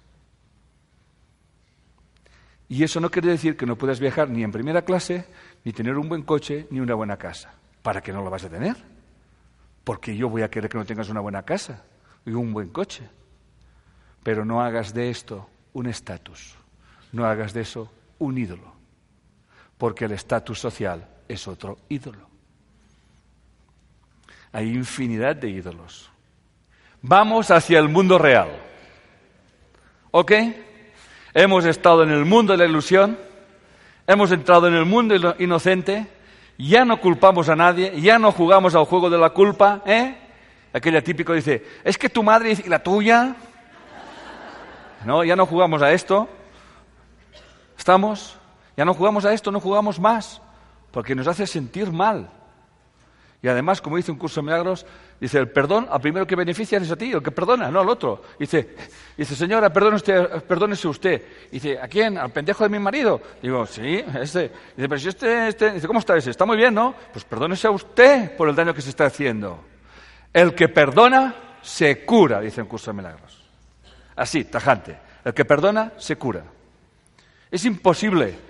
Y eso no quiere decir que no puedas viajar ni en primera clase, ni tener un buen coche, ni una buena casa. ¿Para qué no lo vas a tener? Porque yo voy a querer que no tengas una buena casa y un buen coche. Pero no hagas de esto un estatus. No hagas de eso un ídolo porque el estatus social es otro ídolo. Hay infinidad de ídolos. Vamos hacia el mundo real. ¿Ok? Hemos estado en el mundo de la ilusión, hemos entrado en el mundo inocente, ya no culpamos a nadie, ya no jugamos al juego de la culpa, ¿eh? Aquella típico dice, es que tu madre y la tuya. No, ya no jugamos a esto. ¿Estamos? Ya no jugamos a esto, no jugamos más, porque nos hace sentir mal. Y además, como dice un curso de milagros, dice, el perdón, al primero que beneficia es a ti, el que perdona, no al otro. Dice, dice señora, perdone usted, perdónese usted. Dice, ¿a quién? ¿Al pendejo de mi marido? Digo, sí, este. Dice, pero si este, este, dice, ¿cómo está ese? Está muy bien, ¿no? Pues perdónese a usted por el daño que se está haciendo. El que perdona, se cura, dice un curso de milagros. Así, tajante. El que perdona, se cura. Es imposible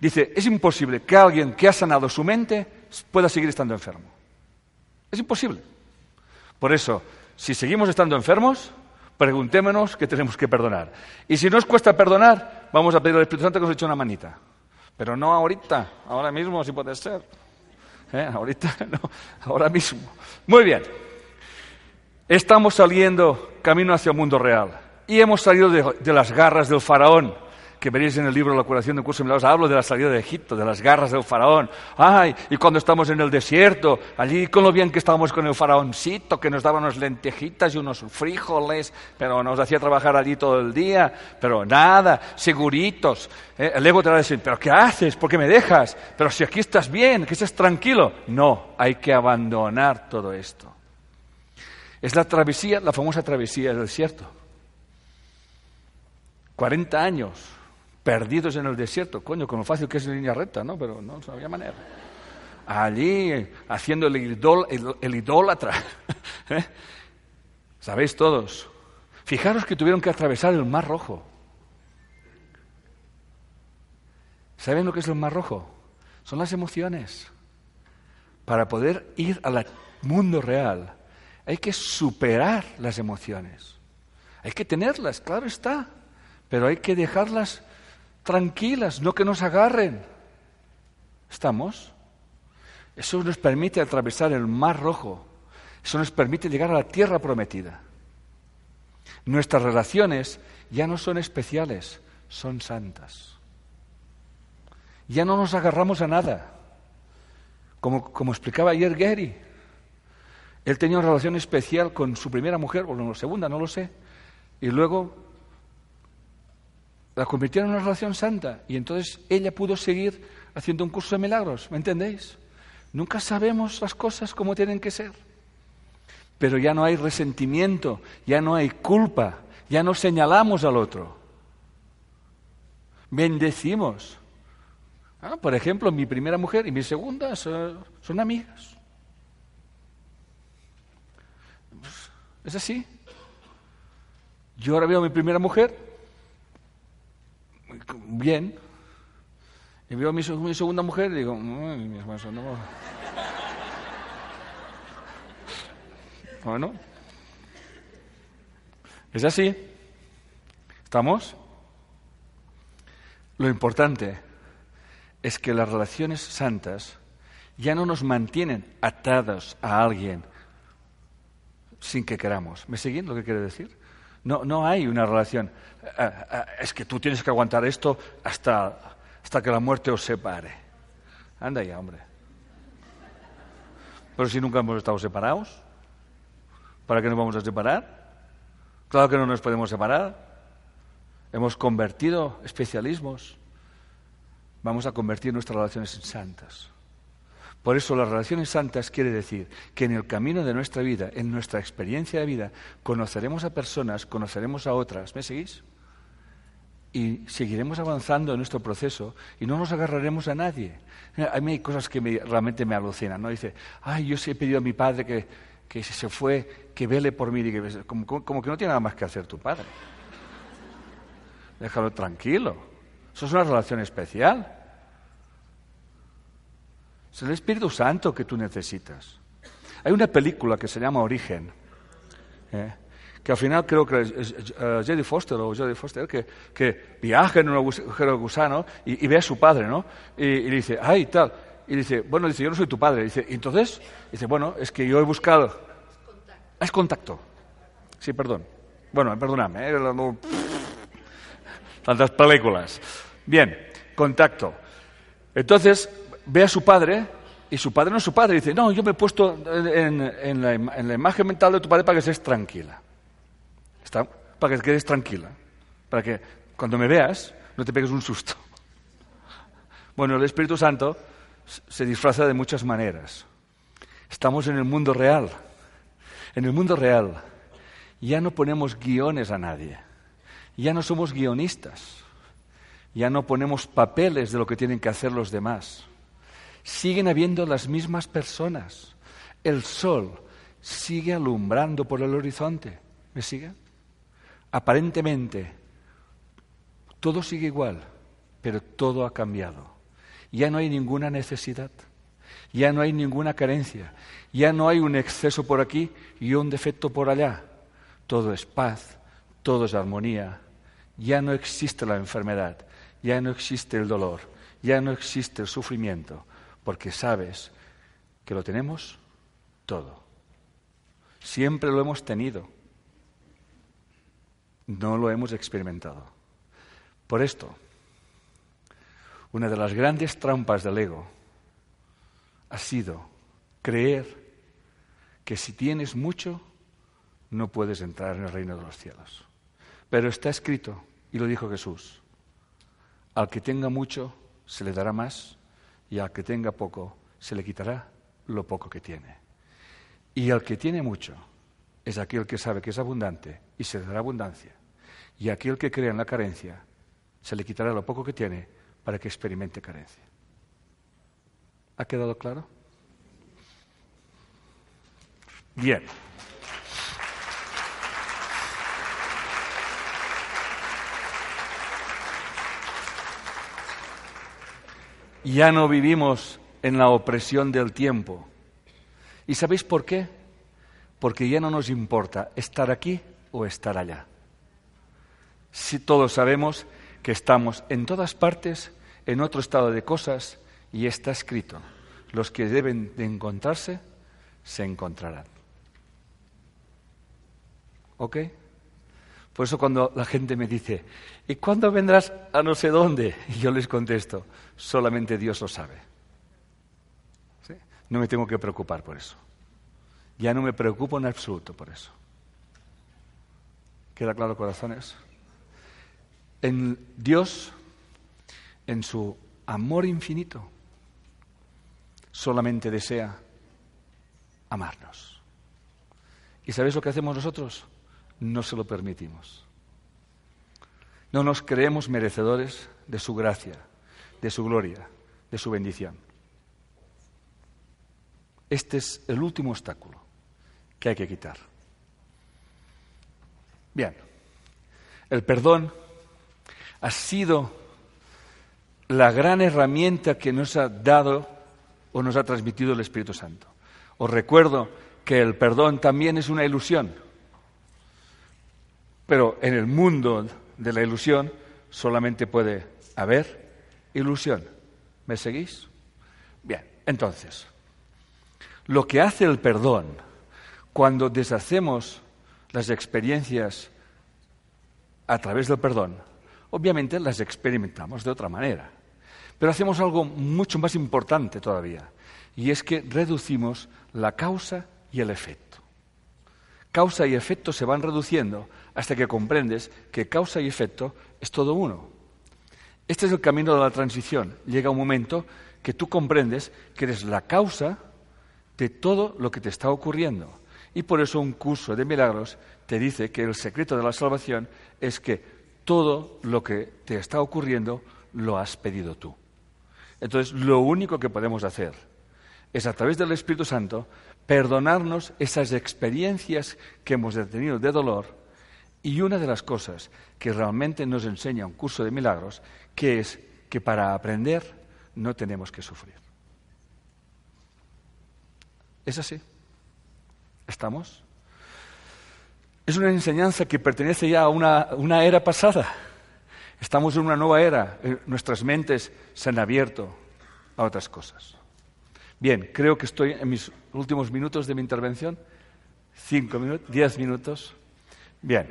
Dice, es imposible que alguien que ha sanado su mente pueda seguir estando enfermo. Es imposible. Por eso, si seguimos estando enfermos, preguntémonos qué tenemos que perdonar. Y si nos cuesta perdonar, vamos a pedir al Espíritu Santo que nos eche una manita. Pero no ahorita, ahora mismo si puede ser. ¿Eh? Ahorita no, ahora mismo. Muy bien. Estamos saliendo camino hacia el mundo real. Y hemos salido de las garras del faraón que veréis en el libro La curación de curso de milagros, hablo de la salida de Egipto, de las garras del faraón. Ay, y cuando estamos en el desierto, allí con lo bien que estábamos con el faraóncito, que nos daba unas lentejitas y unos frijoles, pero nos hacía trabajar allí todo el día, pero nada, seguritos. ¿eh? El ego te va a decir, pero ¿qué haces? ¿Por qué me dejas? Pero si aquí estás bien, que estés tranquilo. No, hay que abandonar todo esto. Es la travesía, la famosa travesía del desierto. 40 años perdidos en el desierto, coño, con lo fácil que es en línea recta, ¿no? Pero no había manera. Allí, haciendo el, idólatra. ¿eh? ¿Sabéis todos? Fijaros que tuvieron que atravesar el Mar Rojo. ¿Saben lo que es el Mar Rojo? Son las emociones. Para poder ir al mundo real hay que superar las emociones. Hay que tenerlas, claro está, pero hay que dejarlas tranquilas, no que nos agarren. ¿Estamos? Eso nos permite atravesar el mar rojo. Eso nos permite llegar a la tierra prometida. Nuestras relaciones ya no son especiales, son santas. Ya no nos agarramos a nada. Como, como explicaba ayer Gary, él tenía una relación especial con su primera mujer, o la segunda, no lo sé, y luego la convirtieron en una relación santa, y entonces ella pudo seguir haciendo un curso de milagros, ¿me entendéis? Nunca sabemos las cosas como tienen que ser. Pero ya no hay resentimiento, ya no hay culpa, ya no señalamos al otro. Bendecimos. Ah, por ejemplo, mi primera mujer y mi segunda son, son amigas. Es así. Yo ahora veo a mi primera mujer, bien, y veo a mi, segunda mujer y digo, mi no. Bueno, es así. ¿Estamos? Lo importante es que las relaciones santas ya no nos mantienen atados a alguien sin que queramos. ¿Me siguen lo que quiere decir? No, no hay una relación. Eh, eh, es que tú tienes que aguantar esto hasta, hasta que la muerte os separe. Anda ya, hombre. Pero si nunca hemos estado separados, ¿para qué nos vamos a separar? Claro que no nos podemos separar. Hemos convertido especialismos. Vamos a convertir nuestras relaciones en santas. Por eso las relaciones santas quiere decir que en el camino de nuestra vida, en nuestra experiencia de vida, conoceremos a personas, conoceremos a otras. ¿Me seguís? Y seguiremos avanzando en nuestro proceso y no nos agarraremos a nadie. A mí hay cosas que realmente me alucinan. ¿no? Dice, ay, yo sí he pedido a mi padre que, que se fue, que vele por mí. que, como, como que no tiene nada más que hacer tu padre. Déjalo tranquilo. Eso es una relación especial. Es el Espíritu Santo que tú necesitas. Hay una película que se llama Origen, ¿eh? que al final creo que es, Jodie Foster o Jodie Foster, que, viaja en un agujero de gusano y, ve a su padre, ¿no? Y, y, dice, ay, tal. Y dice, bueno, dice, yo no soy tu padre. Y dice, ¿y entonces? dice, bueno, es que yo he buscado. Es contacto. Es contacto. Sí, perdón. Bueno, perdóname. ¿eh? Tantas películas. Bien, contacto. Entonces, ve a su padre y su padre no es su padre. Dice, no, yo me he puesto en, la, imagen mental de tu padre para que seas tranquila. Para que quedes tranquila. Para que cuando me veas no te pegues un susto. Bueno, el Espíritu Santo se disfraza de muchas maneras. Estamos en el mundo real. En el mundo real ya no ponemos guiones a nadie. Ya no somos guionistas. Ya no ponemos papeles de lo que tienen que hacer los demás siguen habiendo las mismas personas. El sol sigue alumbrando por el horizonte. ¿Me sigue? Aparentemente, todo sigue igual, pero todo ha cambiado. Ya no hay ninguna necesidad, ya no hay ninguna carencia, ya no hay un exceso por aquí y un defecto por allá. Todo es paz, todo es armonía, ya no existe la enfermedad, ya no existe el dolor, ya no existe el sufrimiento, porque sabes que lo tenemos todo. Siempre lo hemos tenido. No lo hemos experimentado. Por esto, una de las grandes trampas del ego ha sido creer que si tienes mucho, no puedes entrar en el reino de los cielos. Pero está escrito, y lo dijo Jesús, al que tenga mucho, se le dará más y al que tenga poco se le quitará lo poco que tiene. Y al que tiene mucho es aquel que sabe que es abundante y se le dará abundancia. Y aquel que crea en la carencia se le quitará lo poco que tiene para que experimente carencia. ¿Ha quedado claro? Bien. Ya no vivimos en la opresión del tiempo. ¿Y sabéis por qué? Porque ya no nos importa estar aquí o estar allá. Si todos sabemos que estamos en todas partes, en otro estado de cosas, y está escrito, los que deben de encontrarse, se encontrarán. ¿Ok? Por eso cuando la gente me dice, ¿y cuándo vendrás a no sé dónde? Y yo les contesto, solamente Dios lo sabe. No me tengo que preocupar por eso. Ya no me preocupo en absoluto por eso. ¿Queda claro, corazones? En Dios, en su amor infinito, solamente desea amarnos. ¿Y sabéis lo que hacemos nosotros? No se lo permitimos. No nos creemos merecedores de su gracia, de su gloria, de su bendición. Este es el último obstáculo que hay que quitar. Bien, el perdón ha sido la gran herramienta que nos ha dado o nos ha transmitido el Espíritu Santo. Os recuerdo que el perdón también es una ilusión, pero en el mundo de la ilusión solamente puede haber ilusión. ¿Me seguís? Bien, entonces, lo que hace el perdón cuando deshacemos las experiencias a través del perdón, obviamente las experimentamos de otra manera. Pero hacemos algo mucho más importante todavía, y es que reducimos la causa y el efecto. Causa y efecto se van reduciendo hasta que comprendes que causa y efecto es todo uno. Este es el camino de la transición. Llega un momento que tú comprendes que eres la causa de todo lo que te está ocurriendo. Y por eso un curso de milagros te dice que el secreto de la salvación es que todo lo que te está ocurriendo lo has pedido tú. Entonces, lo único que podemos hacer es a través del Espíritu Santo perdonarnos esas experiencias que hemos tenido de dolor y una de las cosas que realmente nos enseña un curso de milagros, que es que para aprender no tenemos que sufrir. Es así. ¿Estamos? Es una enseñanza que pertenece ya a una, una era pasada. Estamos en una nueva era. Eh, nuestras mentes se han abierto a otras cosas. Bien, creo que estoy en mis últimos minutos de mi intervención. Cinco minutos, diez minutos. Bien,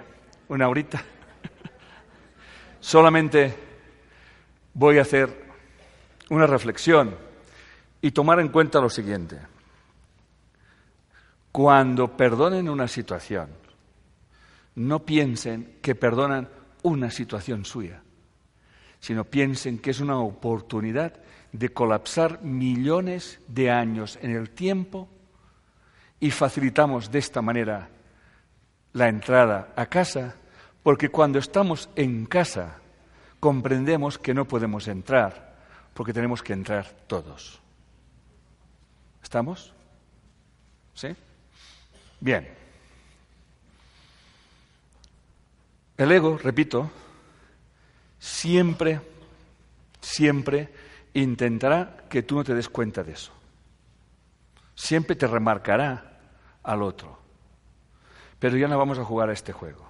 una horita. Solamente voy a hacer una reflexión y tomar en cuenta lo siguiente. Cuando perdonen una situación, no piensen que perdonan una situación suya, sino piensen que es una oportunidad de colapsar millones de años en el tiempo y facilitamos de esta manera la entrada a casa, porque cuando estamos en casa comprendemos que no podemos entrar, porque tenemos que entrar todos. ¿Estamos? ¿Sí? Bien. El ego, repito, siempre, siempre intentará que tú no te des cuenta de eso. Siempre te remarcará al otro. Pero ya no vamos a jugar a este juego.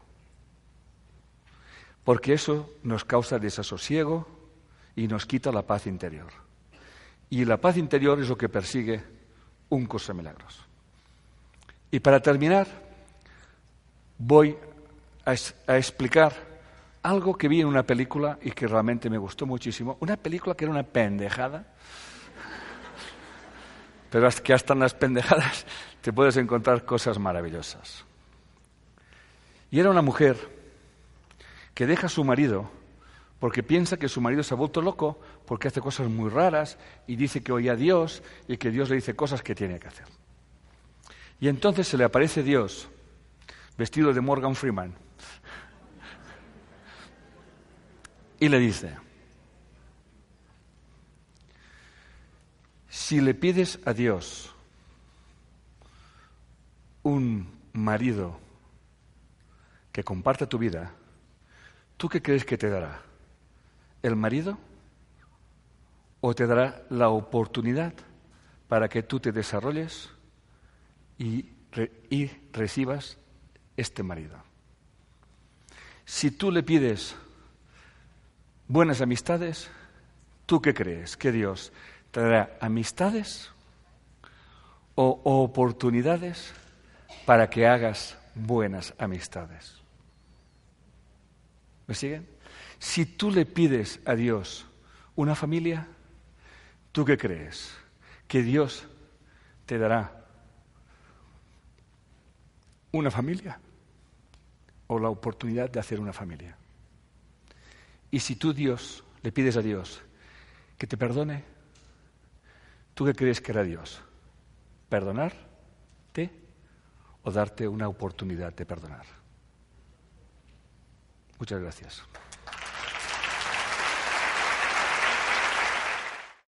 Porque eso nos causa desasosiego y nos quita la paz interior. Y la paz interior es lo que persigue un curso de milagros. Y para terminar, voy a, a explicar algo que vi en una película y que realmente me gustó muchísimo. Una película que era una pendejada. Pero hasta que hasta en las pendejadas te puedes encontrar cosas maravillosas. Y era una mujer que deja a su marido porque piensa que su marido se ha vuelto loco porque hace cosas muy raras y dice que oye a Dios y que Dios le dice cosas que tiene que hacer. Y entonces se le aparece Dios vestido de Morgan Freeman y le dice, si le pides a Dios un marido que comparta tu vida, ¿tú qué crees que te dará? ¿El marido? ¿O te dará la oportunidad para que tú te desarrolles y, y recibas este marido? Si tú le pides buenas amistades, ¿tú qué crees? ¿Que Dios te dará amistades o oportunidades para que hagas buenas amistades? ¿Me siguen? Si tú le pides a Dios una familia, ¿tú qué crees? Que Dios te dará una familia o la oportunidad de hacer una familia. Y si tú Dios le pides a Dios que te perdone, ¿tú qué crees que hará Dios? ¿Perdonarte o darte una oportunidad de perdonar? Muchas gracias.